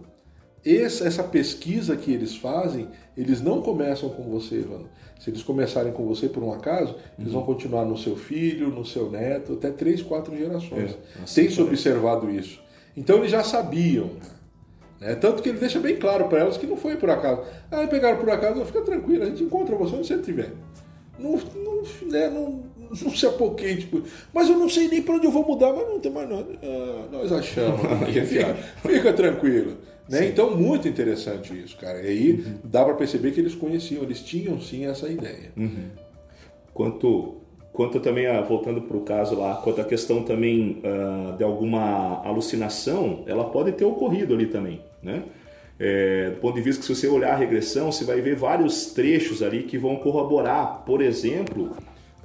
Essa, pesquisa que eles fazem, eles não começam com você, Evandro. Se eles começarem com você por um acaso, eles vão continuar no seu filho, no seu neto, até três, quatro gerações. É, assim Tem se observado isso. Então eles já sabiam. né? Tanto que ele deixa bem claro para elas que não foi por acaso. Ah, pegaram por acaso, fica tranquilo, a gente encontra você onde você estiver. Não, não, né, não, não se apoquei, tipo, mas eu não sei nem para onde eu vou mudar, mas não tem mais nada. Ah, nós achamos. [laughs] fica, fica tranquilo. Né? Então, muito interessante isso, cara. E aí dá para perceber que eles conheciam, eles tinham sim essa ideia. Quanto, quanto também, a, voltando para o caso lá, quanto a questão também ah, de alguma alucinação, ela pode ter ocorrido ali também, né? É, do ponto de vista que se você olhar a regressão, você vai ver vários trechos ali que vão corroborar, por exemplo,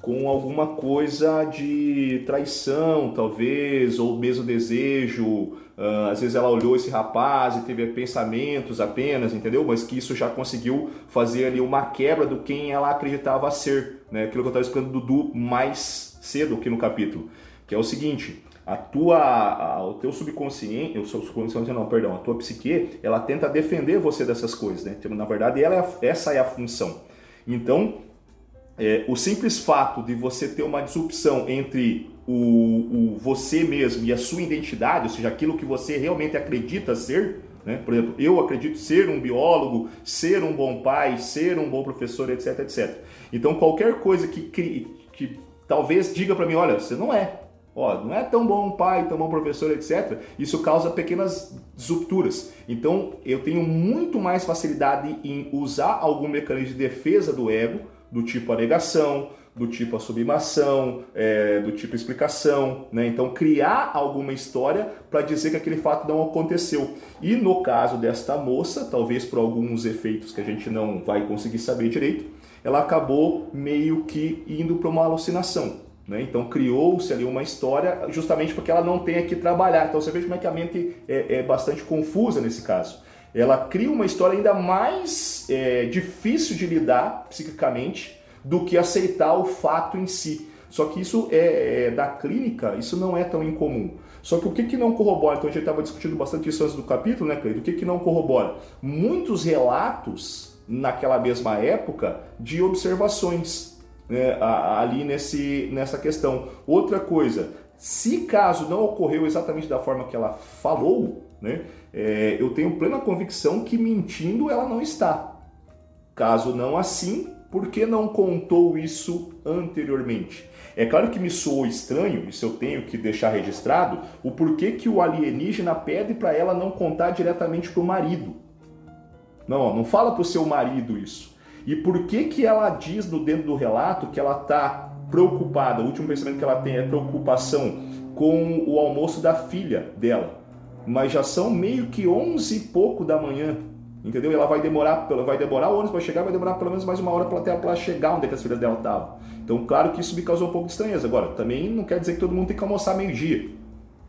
com alguma coisa de traição, talvez, ou mesmo desejo. Ah, às vezes ela olhou esse rapaz e teve pensamentos apenas, entendeu? Mas que isso já conseguiu fazer ali uma quebra do quem ela acreditava ser, né? Aquilo que eu estava explicando do Dudu mais cedo aqui no capítulo, que é o seguinte: a tua, a- o teu subconsciente, o subconsciente não, perdão, a tua psique, ela tenta defender você dessas coisas, né? Então, na verdade, ela é essa é a função. Então, é, o simples fato de você ter uma disrupção entre o, o você mesmo e a sua identidade, ou seja, aquilo que você realmente acredita ser, né? por exemplo, eu acredito ser um biólogo, ser um bom pai, ser um bom professor, etc, etc. Então, qualquer coisa que, crie- que talvez diga para mim, olha, você não é, ó, não é tão bom pai, tão bom professor, etc. Isso causa pequenas disrupturas. Então, eu tenho muito mais facilidade em usar algum mecanismo de defesa do ego, do tipo a negação, do tipo a sublimação, é, do tipo explicação, né? Então criar alguma história para dizer que aquele fato não aconteceu. E no caso desta moça, talvez por alguns efeitos que a gente não vai conseguir saber direito, ela acabou meio que indo para uma alucinação. Né? Então criou-se ali uma história justamente porque ela não tem que trabalhar. Então você vê como é que a mente é, é bastante confusa nesse caso. Ela cria uma história ainda mais é, difícil de lidar psiquicamente do que aceitar o fato em si. Só que isso é, é da clínica, isso não é tão incomum. Só que o que, que não corrobora? Então a gente estava discutindo bastante isso antes do capítulo, né, Cleide? O que, que não corrobora? Muitos relatos naquela mesma época de observações né, ali nesse, nessa questão. Outra coisa, se caso não ocorreu exatamente da forma que ela falou, né, é, eu tenho plena convicção que mentindo ela não está. Caso não assim, por que não contou isso anteriormente? É claro que me soou estranho, isso eu tenho que deixar registrado, o porquê que o alienígena pede para ela não contar diretamente para o marido. Não, não fala para o seu marido isso. E por que que ela diz no dentro do relato que ela está preocupada? O último pensamento que ela tem é preocupação com o almoço da filha dela. Mas já são meio que 11 e pouco da manhã. Entendeu? E ela vai demorar, vai demorar o ônibus para chegar, vai demorar pelo menos mais uma hora para até ela chegar onde é as filhas dela estavam. Então, claro que isso me causou um pouco de estranheza. Agora, também não quer dizer que todo mundo tem que almoçar meio-dia.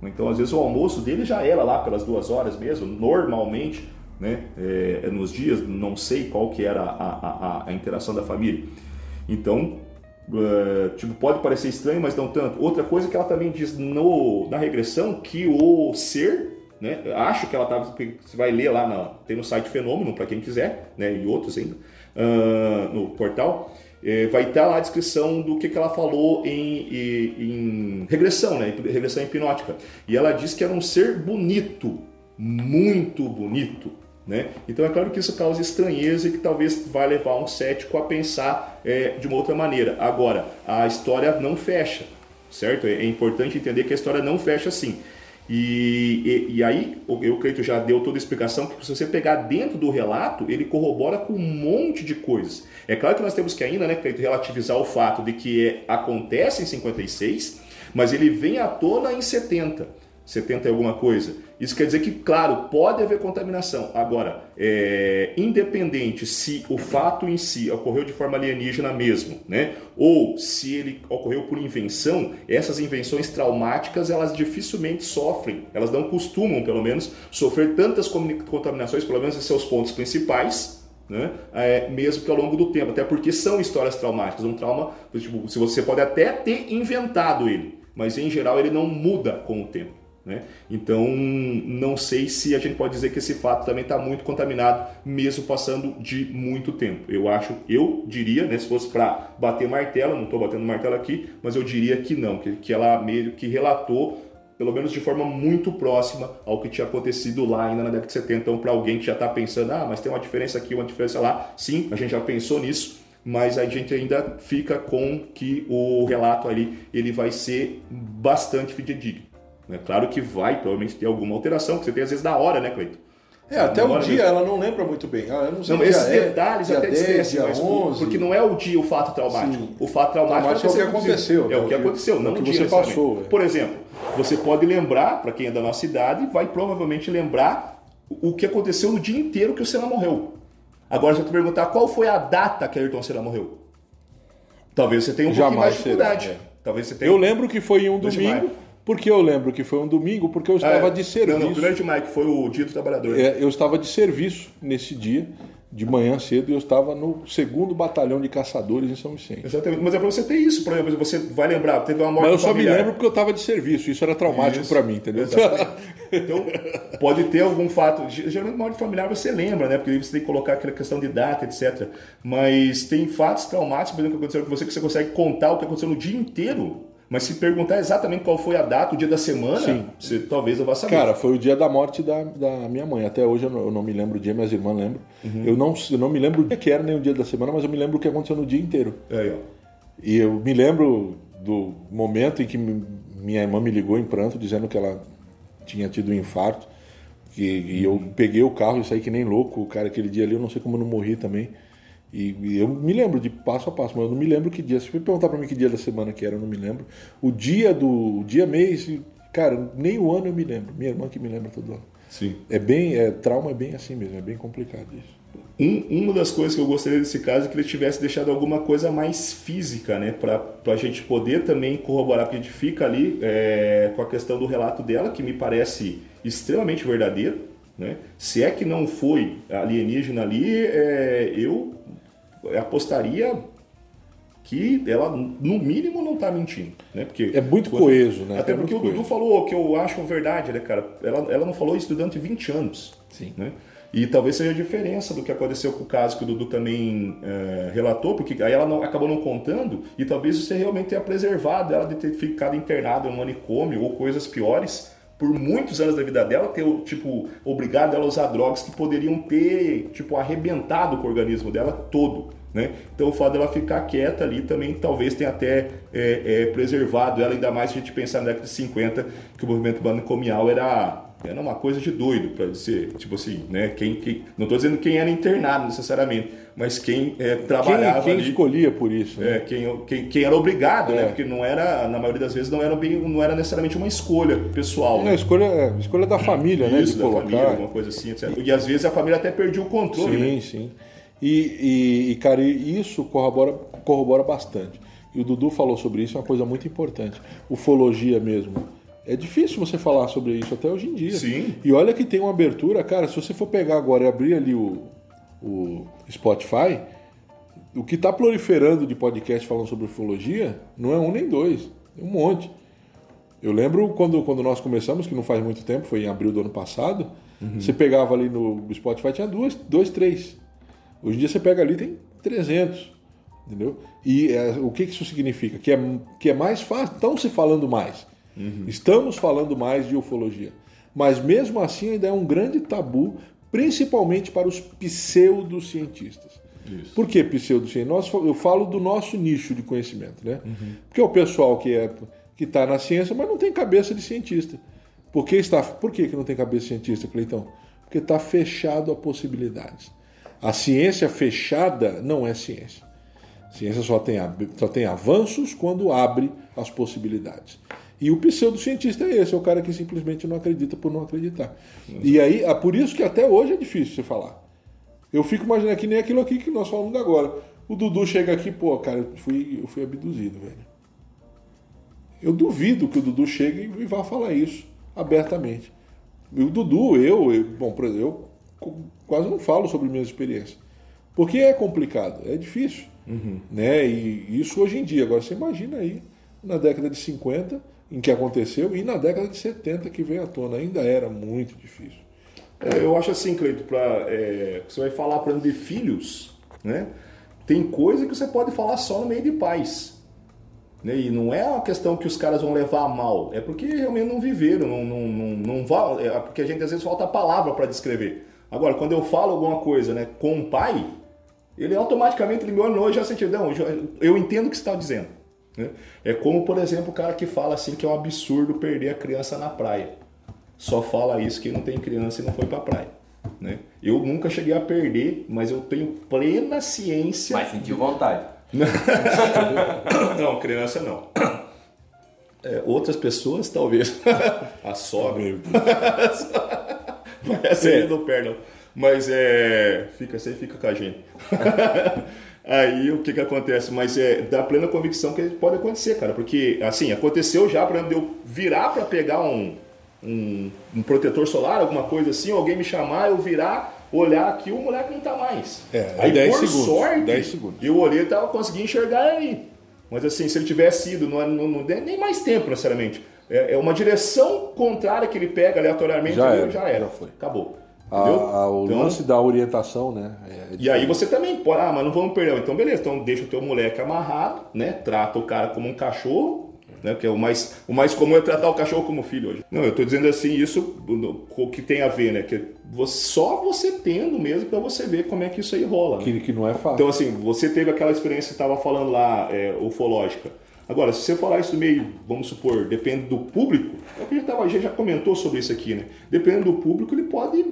Então, às vezes o almoço dele já era lá pelas duas horas mesmo, normalmente, né? É, nos dias, não sei qual que era a, a, a interação da família. Então, é, tipo, pode parecer estranho, mas não tanto. Outra coisa que ela também diz no, na regressão que o ser né? Acho que ela estava. Você vai ler lá, na, tem no site Fenômeno, para quem quiser, né? e outros ainda, uh, no portal. É, vai estar lá a descrição do que, que ela falou em, em, em regressão, né? regressão hipnótica. E ela diz que era um ser bonito, muito bonito. Né? Então é claro que isso causa estranheza e que talvez vai levar um cético a pensar é, de uma outra maneira. Agora, a história não fecha, certo? É importante entender que a história não fecha assim. E, e, e, aí, eu creio que já deu toda a explicação que se você pegar dentro do relato, ele corrobora com um monte de coisas. É claro que nós temos que ainda, né, Cleito, relativizar o fato de que é, acontece em 56, mas ele vem à tona em 70. 70 e alguma coisa. Isso quer dizer que, claro, pode haver contaminação. Agora, é, independente se o fato em si ocorreu de forma alienígena mesmo, né? ou se ele ocorreu por invenção, essas invenções traumáticas elas dificilmente sofrem, elas não costumam, pelo menos, sofrer tantas contaminações, pelo menos em seus pontos principais, né? É, mesmo que ao longo do tempo, até porque são histórias traumáticas. Um trauma, tipo, se você pode até ter inventado ele, mas em geral ele não muda com o tempo. Né? Então, não sei se a gente pode dizer que esse fato também está muito contaminado, mesmo passando de muito tempo. Eu acho, eu diria, né, se fosse para bater martelo, não estou batendo martelo aqui, mas eu diria que não, que, que ela meio que relatou, pelo menos de forma muito próxima ao que tinha acontecido lá ainda na década de 70. Então, para alguém que já está pensando, ah, mas tem uma diferença aqui, uma diferença lá, sim, a gente já pensou nisso, mas a gente ainda fica com que o relato ali ele vai ser bastante fidedigno. É claro que vai provavelmente ter alguma alteração, que você tem às vezes da hora, né, Cleiton? É, até o dia mesmo. ela não lembra muito bem. Ah, não não, esses é, detalhes até 10, esquece, mas 11. porque não é o dia o fato traumático. Sim. O fato traumático, é o que aconteceu. É o que aconteceu, não o que você passou. É. Por exemplo, você pode lembrar, para quem é da nossa idade, vai provavelmente lembrar o que aconteceu no dia inteiro que o Senna morreu. Agora, se eu te perguntar qual foi a data que Ayrton Senna morreu, talvez você tenha um pouquinho mais de dificuldade. Será, é. Talvez você tenha... Eu lembro que foi em um domingo. Porque eu lembro que foi um domingo, porque eu estava é, de serviço. Não, não, durante o Mike foi o dia do trabalhador. É, eu estava de serviço nesse dia, de manhã cedo, e eu estava no segundo batalhão de caçadores em São Vicente. Exatamente. Mas é para você ter isso, por exemplo, você vai lembrar, teve uma morte Mas eu só familiar. me lembro porque eu estava de serviço, isso era traumático para mim, entendeu? [laughs] então, pode ter algum fato. Geralmente, morte familiar você lembra, né? Porque você tem que colocar aquela questão de data, etc. Mas tem fatos traumáticos, por exemplo, que aconteceram com você, que você consegue contar o que aconteceu no dia inteiro mas se perguntar exatamente qual foi a data, o dia da semana, Sim. você talvez eu vá saber. Cara, foi o dia da morte da, da minha mãe. Até hoje eu não, eu não me lembro o dia, minhas irmãs lembram. Uhum. Eu, não, eu não me lembro o dia que era nem o dia da semana, mas eu me lembro o que aconteceu no dia inteiro. É, e eu me lembro do momento em que minha irmã me ligou em pranto, dizendo que ela tinha tido um infarto. E, e eu peguei o carro e saí que nem louco, cara, aquele dia ali, eu não sei como eu não morri também. E, e eu me lembro de passo a passo, mas eu não me lembro que dia. Se você perguntar para mim que dia da semana que era, eu não me lembro. O dia do o dia mês, cara, nem o ano eu me lembro. Minha irmã que me lembra todo ano. Sim. É bem, é, trauma é bem assim mesmo, é bem complicado isso. Um, uma das coisas que eu gostaria desse caso é que ele tivesse deixado alguma coisa mais física, né? Para a gente poder também corroborar, porque a gente fica ali é, com a questão do relato dela, que me parece extremamente verdadeiro. Né? Se é que não foi alienígena ali, é, eu apostaria que ela, no mínimo, não está mentindo. Né? Porque, É muito coeso, né? Até É porque o Dudu coeso. falou que eu acho verdade, né, cara? Ela, ela não falou isso durante 20 anos. Sim. Né? E talvez seja a diferença do que aconteceu com o caso que o Dudu também eh, relatou, porque aí ela não- acabou não contando e talvez você realmente tenha preservado ela de ter ficado internada em um manicômio ou coisas piores por muitos anos da vida dela, ter, tipo, obrigado ela a usar drogas que poderiam ter, tipo, arrebentado com o organismo dela todo, né? Então o fato dela ficar quieta ali também talvez tenha até eh, eh, preservado ela, ainda mais se a gente pensar na década de 50, que o movimento manicomial era era uma coisa de doido para dizer, tipo assim, né? Quem, quem, não estou dizendo quem era internado necessariamente, mas quem é, trabalhava Quem, quem ali, escolhia por isso? Né? é, quem, quem, quem era obrigado, É. né? Porque não era, na maioria das vezes, não era bem, não era necessariamente uma escolha pessoal. A né? escolha, escolha da família, né? Isso da colocar. família, alguma coisa assim, etc. E às vezes a família até perdia o controle, Sim, né? sim. E, e, e, cara, e isso corrobora, corrobora bastante. E o Dudu falou sobre isso, é uma coisa muito importante. Ufologia mesmo. É difícil você falar sobre isso até hoje em dia. Sim. E olha que tem uma abertura, cara, se você for pegar agora e abrir ali o, o Spotify, o que está proliferando de podcast falando sobre ufologia não é um nem dois, é um monte. Eu lembro quando, quando nós começamos, que não faz muito tempo, foi em abril do ano passado, você pegava ali no Spotify, tinha duas, dois, três. Hoje em dia você pega ali, tem 300. Entendeu? E é, o que que isso significa? Que é, que é mais fácil, estão se falando mais. Estamos falando mais de ufologia. Mas mesmo assim ainda é um grande tabu, principalmente para os pseudocientistas. Isso. Por que pseudocientistas? Eu falo do nosso nicho de conhecimento, né? Porque é o pessoal que é que está na ciência, mas não tem cabeça de cientista. Por que, está, por que, que não tem cabeça de cientista, Cleitão? Porque está fechado a possibilidades. A ciência fechada não é ciência. Ciência só tem, só tem avanços quando abre as possibilidades. E o pseudocientista é esse, é o cara que simplesmente não acredita por não acreditar. E aí, é por isso que até hoje é difícil você falar. Eu fico imaginando que nem aquilo aqui que nós falamos agora. O Dudu chega aqui, pô, cara, eu fui, eu fui abduzido, velho. Eu duvido que o Dudu chegue e vá falar isso abertamente. E o Dudu, eu, eu bom, por exemplo, eu quase não falo sobre minhas experiências. Porque é complicado, é difícil. Né? E isso hoje em dia. Agora você imagina aí, na década de 50, em que aconteceu, e na década de 70 que veio à tona. Ainda era muito difícil. É, eu acho assim, Cleito, pra, é, você vai falar, por exemplo, de filhos, né? Tem coisa que você pode falar só no meio de pais. Né? E não é uma questão que os caras vão levar a mal, é porque realmente não viveram, não, não, não, não va- é porque a gente às vezes falta a palavra para descrever. Agora, quando eu falo alguma coisa né, com o pai, ele automaticamente ele me olha e já sente, não, eu entendo o que você está dizendo. Né? É como, por exemplo, o cara que fala assim que é um absurdo perder a criança na praia. Só fala isso que não tem criança e não foi pra praia. Né? Eu nunca cheguei a perder, mas eu tenho plena ciência. Mas sentiu vontade. [laughs] Não, criança não. É, outras pessoas, talvez. [laughs] a sogra. Essa aí não perde, não. Mas é. Fica, você fica com a gente. [laughs] Aí o que que acontece? Mas é da plena convicção que pode acontecer, cara. Porque, assim, aconteceu já, de eu virar pra pegar um, um, um protetor solar, alguma coisa assim, alguém me chamar, eu virar, olhar aqui, o moleque não tá mais. É, Aí, 10 por segundos, sorte, 10 segundos. eu olhei e tava conseguindo enxergar ele. Mas assim, se ele tivesse ido, não, não, não nem mais tempo necessariamente. É, é uma direção contrária que ele pega aleatoriamente, Já era, já era. já foi. Acabou. O Então, lance da orientação, né? é e aí você também pode, ah, mas não vamos perder. Então beleza, então deixa o teu moleque amarrado, né? Trata o cara como um cachorro, né? Que é o mais, o mais comum é tratar o cachorro como filho hoje. Não, eu tô dizendo assim, isso o que tem a ver, né? Que você- só você tendo mesmo pra você ver como é que isso aí rola. né? que, que não é fácil. Então, assim, você teve aquela experiência que estava falando lá, é, ufológica. Agora, se você falar isso meio, vamos supor, depende do público, é o que a gente já comentou sobre isso aqui, né? Dependendo do público, ele pode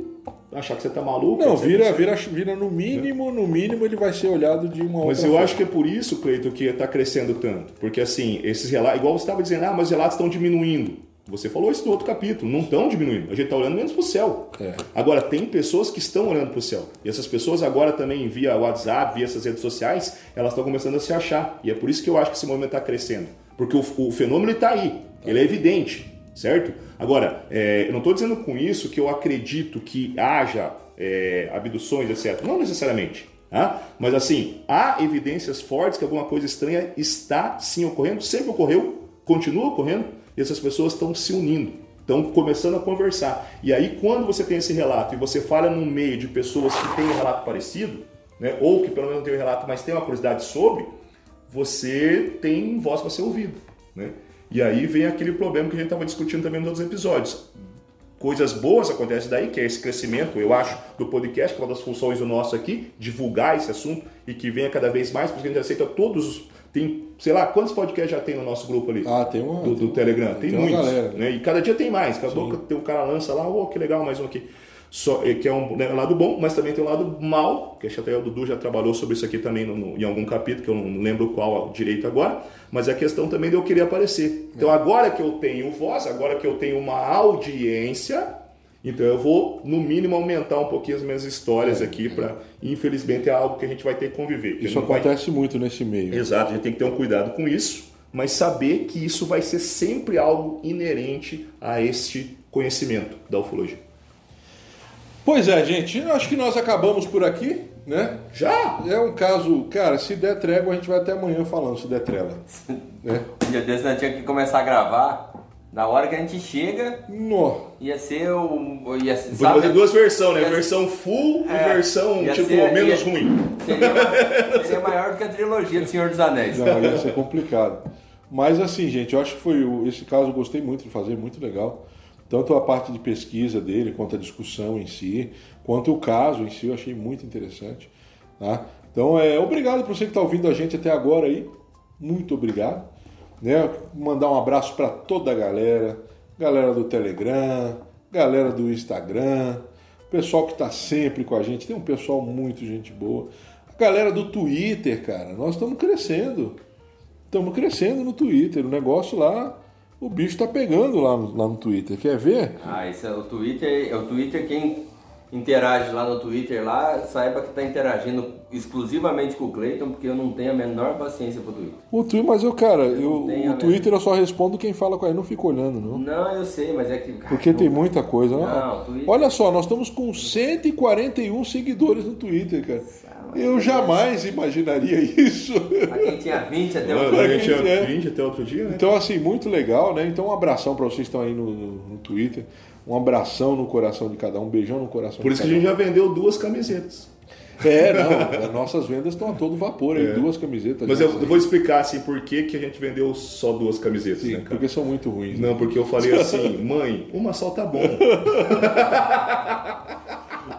achar que você tá maluco. Não, vira, vira, vira no mínimo, no mínimo ele vai ser olhado de uma Mas eu forma. acho que é por isso, Cleiton, que está crescendo tanto. Porque assim, esses relatos, igual você estava dizendo, ah, mas os relatos estão diminuindo. Você falou isso no outro capítulo, não estão diminuindo. A gente está olhando menos para o céu. É. Agora, tem pessoas que estão olhando para o céu. E essas pessoas agora também, via WhatsApp, via essas redes sociais, elas estão começando a se achar. E é por isso que eu acho que esse movimento está crescendo. Porque o, o fenômeno está aí, ele é evidente, certo? Agora, é, eu não estou dizendo com isso que eu acredito que haja é, abduções, etc. Não necessariamente. Tá? Mas assim, há evidências fortes que alguma coisa estranha está sim ocorrendo, sempre ocorreu, continua ocorrendo, e essas pessoas estão se unindo, estão começando a conversar. E aí, quando você tem esse relato e você fala num meio de pessoas que têm um relato parecido, né, ou que pelo menos não tem um relato, mas tem uma curiosidade sobre, você tem voz para ser ouvido. Né? E aí vem aquele problema que a gente estava discutindo também nos outros episódios. Coisas boas acontecem daí, que é esse crescimento, eu acho, do podcast, que é uma das funções do nosso aqui, divulgar esse assunto e que venha cada vez mais, porque a gente aceita todos os. Tem, sei lá, quantos podcasts já tem no nosso grupo ali? Ah, tem uma. do, do Telegram. Tem, tem muitos. galera. né? E cada dia tem mais. Cada pouco tem um cara lança lá, oh, que legal, mais um aqui. Só, eh, que é um, né, lado bom, mas também tem um lado mal, que até o Dudu já trabalhou sobre isso aqui também no- no- em algum capítulo, que eu não lembro qual direito agora, mas é a questão também de eu querer aparecer. Então agora que eu tenho voz, agora que eu tenho uma audiência, então eu vou, no mínimo, aumentar um pouquinho as minhas histórias aqui, para infelizmente é algo que a gente vai ter que conviver. Isso não vai- acontece muito nesse meio. Exato, a gente tem que ter um cuidado com isso, mas saber que isso vai ser sempre algo inerente a este conhecimento da ufologia. Pois é, gente, eu acho que nós acabamos por aqui, né? Já? É um caso, cara, se der trégua, a gente vai até amanhã falando, se der trela. [laughs] né? Um dia desse nós tínhamos que começar a gravar. Na hora que a gente chega, Nó. ia ser o. Ia ser, Vou fazer duas versões, né? Ia- Versão full É, e versão, ia tipo, ser- menos ia- ruim. Seria, [laughs] seria maior do que a trilogia do Senhor dos Anéis. Não, ia ser complicado. Mas assim, gente, eu acho que foi esse caso eu gostei muito de fazer, muito legal. Tanto a parte de pesquisa dele, quanto a discussão em si, quanto o caso em si, eu achei muito interessante. Tá? Então, é, obrigado por você que está ouvindo a gente até agora aí. Muito obrigado. Né? Mandar um abraço para toda a galera, galera do Telegram, galera do Instagram, pessoal que está sempre com a gente. Tem um pessoal muito gente boa. A galera do Twitter, cara, nós estamos crescendo. Estamos crescendo no Twitter. O negócio lá, o bicho tá pegando lá no, lá no Twitter. Quer ver? Ah, isso é o Twitter. É o Twitter quem interage lá no Twitter lá, saiba que está interagindo exclusivamente com o Clayton, porque eu não tenho a menor paciência pro Twitter. O Twitter, mas eu, cara, eu, tenho, o Twitter eu só respondo quem fala com ele, não fico olhando, não. Não, eu sei, mas é que. Porque tem muita coisa. Não, Twitter- Olha só, nós estamos com 141 seguidores no Twitter, cara. Eu jamais imaginaria isso. Pra quem tinha 20 até Mano, o a gente É. tinha 20 até outro dia, né? Então, assim, muito legal, né? Então, um abração para vocês que estão aí no, no, no Twitter. Um abração no coração de cada um, um beijão no coração Por de isso que a gente já vendeu duas camisetas. um. É, não, as nossas vendas estão a todo vapor aí, É. duas camisetas. Mas já eu saíram. vou explicar assim por que, que a gente vendeu só duas camisetas, Sim, né, cara? porque são muito ruins. né? Não, porque eu falei [laughs] assim, mãe, uma só tá bom. [laughs]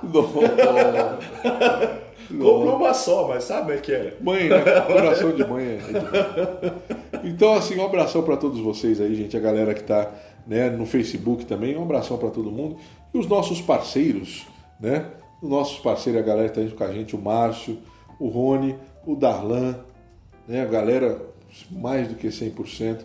[laughs] Comprou uma só, mas sabe é que é? Mãe, né? Coração de mãe é. é demais. Então, assim, um abração para todos vocês aí, gente. A galera que tá né, no Facebook também. Um abração para todo mundo. E os nossos parceiros, né? Os nossos parceiros, a galera que tá junto com a gente, o Márcio, o Rony, o Darlan, né? A galera, mais do que 100%.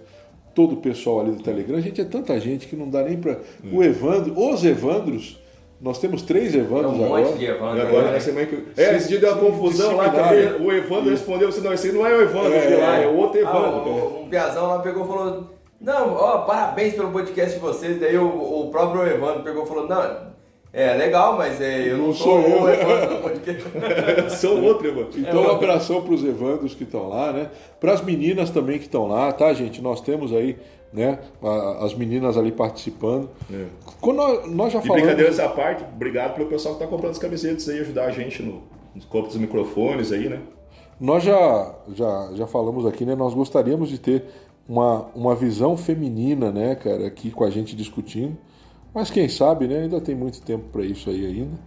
Todo o pessoal ali do Telegram. Gente, é tanta gente que não dá nem para. O Evandro, os Evandros. Nós temos três É Evandros um agora. monte de Evandro. Agora né? semana que. É, esse dia deu uma confusão lá, que o Evandro respondeu assim, não, esse não é o Evandro, É, é, lá, é o outro Ah, Evandro. o- um piazão lá pegou e falou: Não, ó, parabéns pelo podcast de vocês. Daí o, o próprio Evandro pegou e falou: Não, é legal, mas é, eu não, Não sou, sou eu." o Evandro do podcast. [laughs] São outro Evandro. Então, um abração para os Evandros que estão lá, né? Para as meninas também que estão lá, tá, gente? Nós temos aí, né? As meninas ali participando. Quando nós, nós já E falamos. brincadeiras à parte, obrigado pelo pessoal que tá comprando as camisetas aí, ajudar a gente no, nos compras dos microfones aí, né? Nós já, já, já falamos aqui, né? Nós gostaríamos de ter uma, uma visão feminina, né, cara, aqui com a gente discutindo. Mas quem sabe, né? Ainda tem muito tempo para isso aí ainda.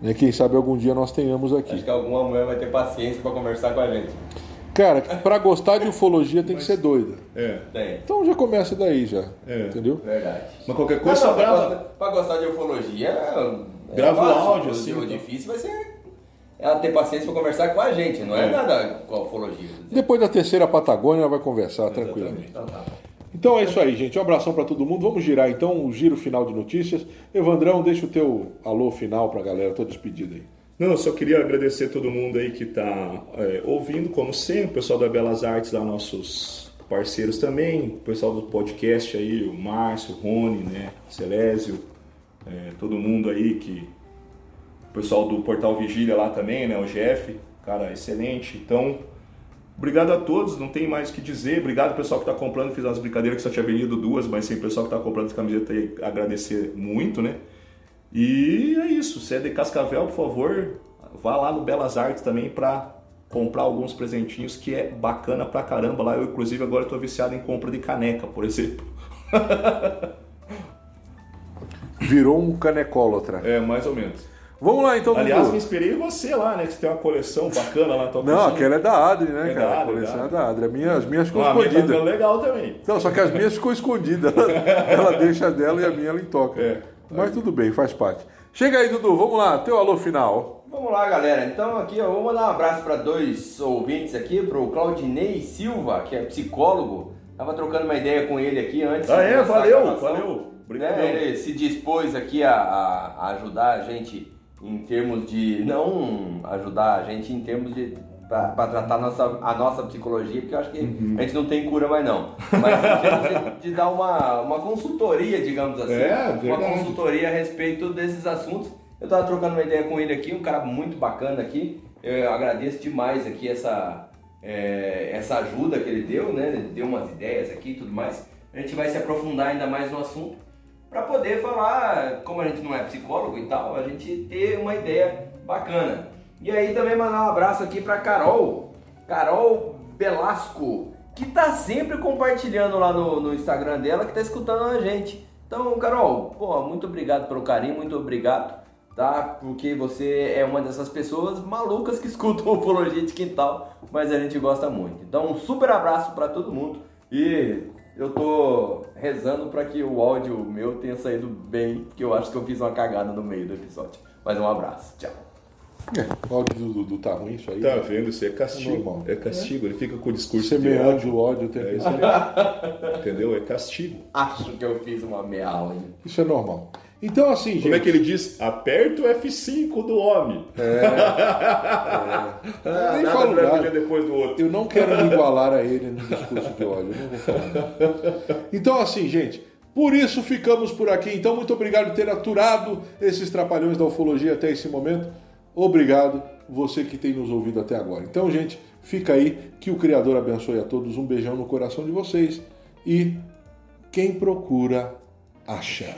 Né? Quem sabe algum dia nós tenhamos aqui. Acho que alguma mulher vai ter paciência pra conversar com a gente. Cara, para gostar de ufologia tem que ser doida. É. Tem, Então já começa daí já. É. Entendeu? verdade. Mas qualquer Não, coisa não, só pra, gostar, pra gostar de ufologia, Grava o áudio, o- assim, O então. difícil vai ser ela ter paciência pra conversar com a gente, não é, É. nada com a ufologia. Depois da terceira Patagônia, ela vai conversar tranquilamente. Então tá. Então é isso aí, gente. Um abração para todo mundo. Vamos girar então o giro final de notícias. Evandrão, deixa o teu alô final pra galera. Tô despedido aí. Não, eu só queria agradecer todo mundo aí que está ouvindo, como sempre, o pessoal da Belas Artes, lá, nossos parceiros também, o pessoal do podcast aí, o Márcio, o Rony, né, Celésio, é, todo mundo aí que. O pessoal do Portal Vigília lá também, né, o Jeff, cara, excelente. Então, obrigado a todos, não tem mais o que dizer. Obrigado pessoal que está comprando, fiz umas brincadeiras que só tinha vendido duas, mas sim, o pessoal que está comprando essa camiseta aí, agradecer muito, né? E é isso. Se é de Cascavel, por favor, vá lá no Belas Artes também para comprar alguns presentinhos que é bacana pra caramba lá. Eu, inclusive, agora estou viciado em compra de caneca, por exemplo. [laughs] Virou um canecólatra. É, mais ou menos. Vamos lá então, Aliás, Dudu. me inspirei em você lá, né? Que você tem uma coleção bacana lá na tua Não, cozinha. aquela é da Adri, né, É cara? da a Adri, coleção da é da Adri. A minha- as minhas ficam Ah, a minha tá escondidas. legal também. Não, só que as minhas ficam escondidas. [laughs] Ela, ela deixa dela e a minha ela intoca. É. Mas tudo bem, faz parte. Chega aí, Dudu. Vamos lá. Teu alô final. Vamos lá, galera. Então aqui eu vou mandar um abraço para dois ouvintes aqui, pro Claudinei Silva, que é psicólogo. Tava trocando uma ideia com ele aqui antes. Ah, é? Valeu, valeu. Obrigadão. Né, Ele se dispôs aqui a- a ajudar a gente em termos de. Não ajudar a gente em termos de. Para tratar a nossa, a nossa psicologia, porque eu acho que Uhum. a gente não tem cura mais não. Mas de, de dar uma, uma consultoria, digamos assim. É, uma consultoria a respeito desses assuntos. Eu tava trocando uma ideia com ele aqui, um cara muito bacana aqui. Eu agradeço demais aqui essa, é, essa ajuda que ele deu, né? Ele deu umas ideias aqui e tudo mais. A gente vai se aprofundar ainda mais no assunto para poder falar, como a gente não é psicólogo e tal, a gente ter uma ideia bacana. E aí também mandar um abraço aqui para Carol, Carol Belasco, que tá sempre compartilhando lá no, no Instagram dela, que tá escutando a gente. Então, Carol, pô, muito obrigado pelo carinho, muito obrigado, tá? Porque você é uma dessas pessoas malucas que [laughs] escutam Ufologia de Quintal, mas a gente gosta muito. Então, um super abraço para todo mundo e eu tô rezando para que o áudio meu tenha saído bem, porque eu acho que eu fiz uma cagada no meio do episódio. Mas um abraço, tchau. É, o áudio do Dudu tá ruim, isso aí. Tá vendo? Isso é castigo. É normal. É castigo. Ele fica com o discurso de Semeando ódio. o ódio o tempo É. Entendeu? É castigo. Acho que eu fiz uma meia hein? Isso é normal. Então, assim, gente. Como é que ele diz? Aperta o F5 do homem. [laughs] Eu nem Nada falo nada. depois do outro. Eu não quero me igualar a ele no discurso de ódio. eu Não vou falar. Então, assim, gente, por isso ficamos por aqui. Então, muito obrigado por ter aturado esses trapalhões da ufologia até esse momento. Obrigado, você que tem nos ouvido até agora. Então, gente, fica aí. Que o Criador abençoe a todos. Um beijão no coração de vocês. E quem procura, acha.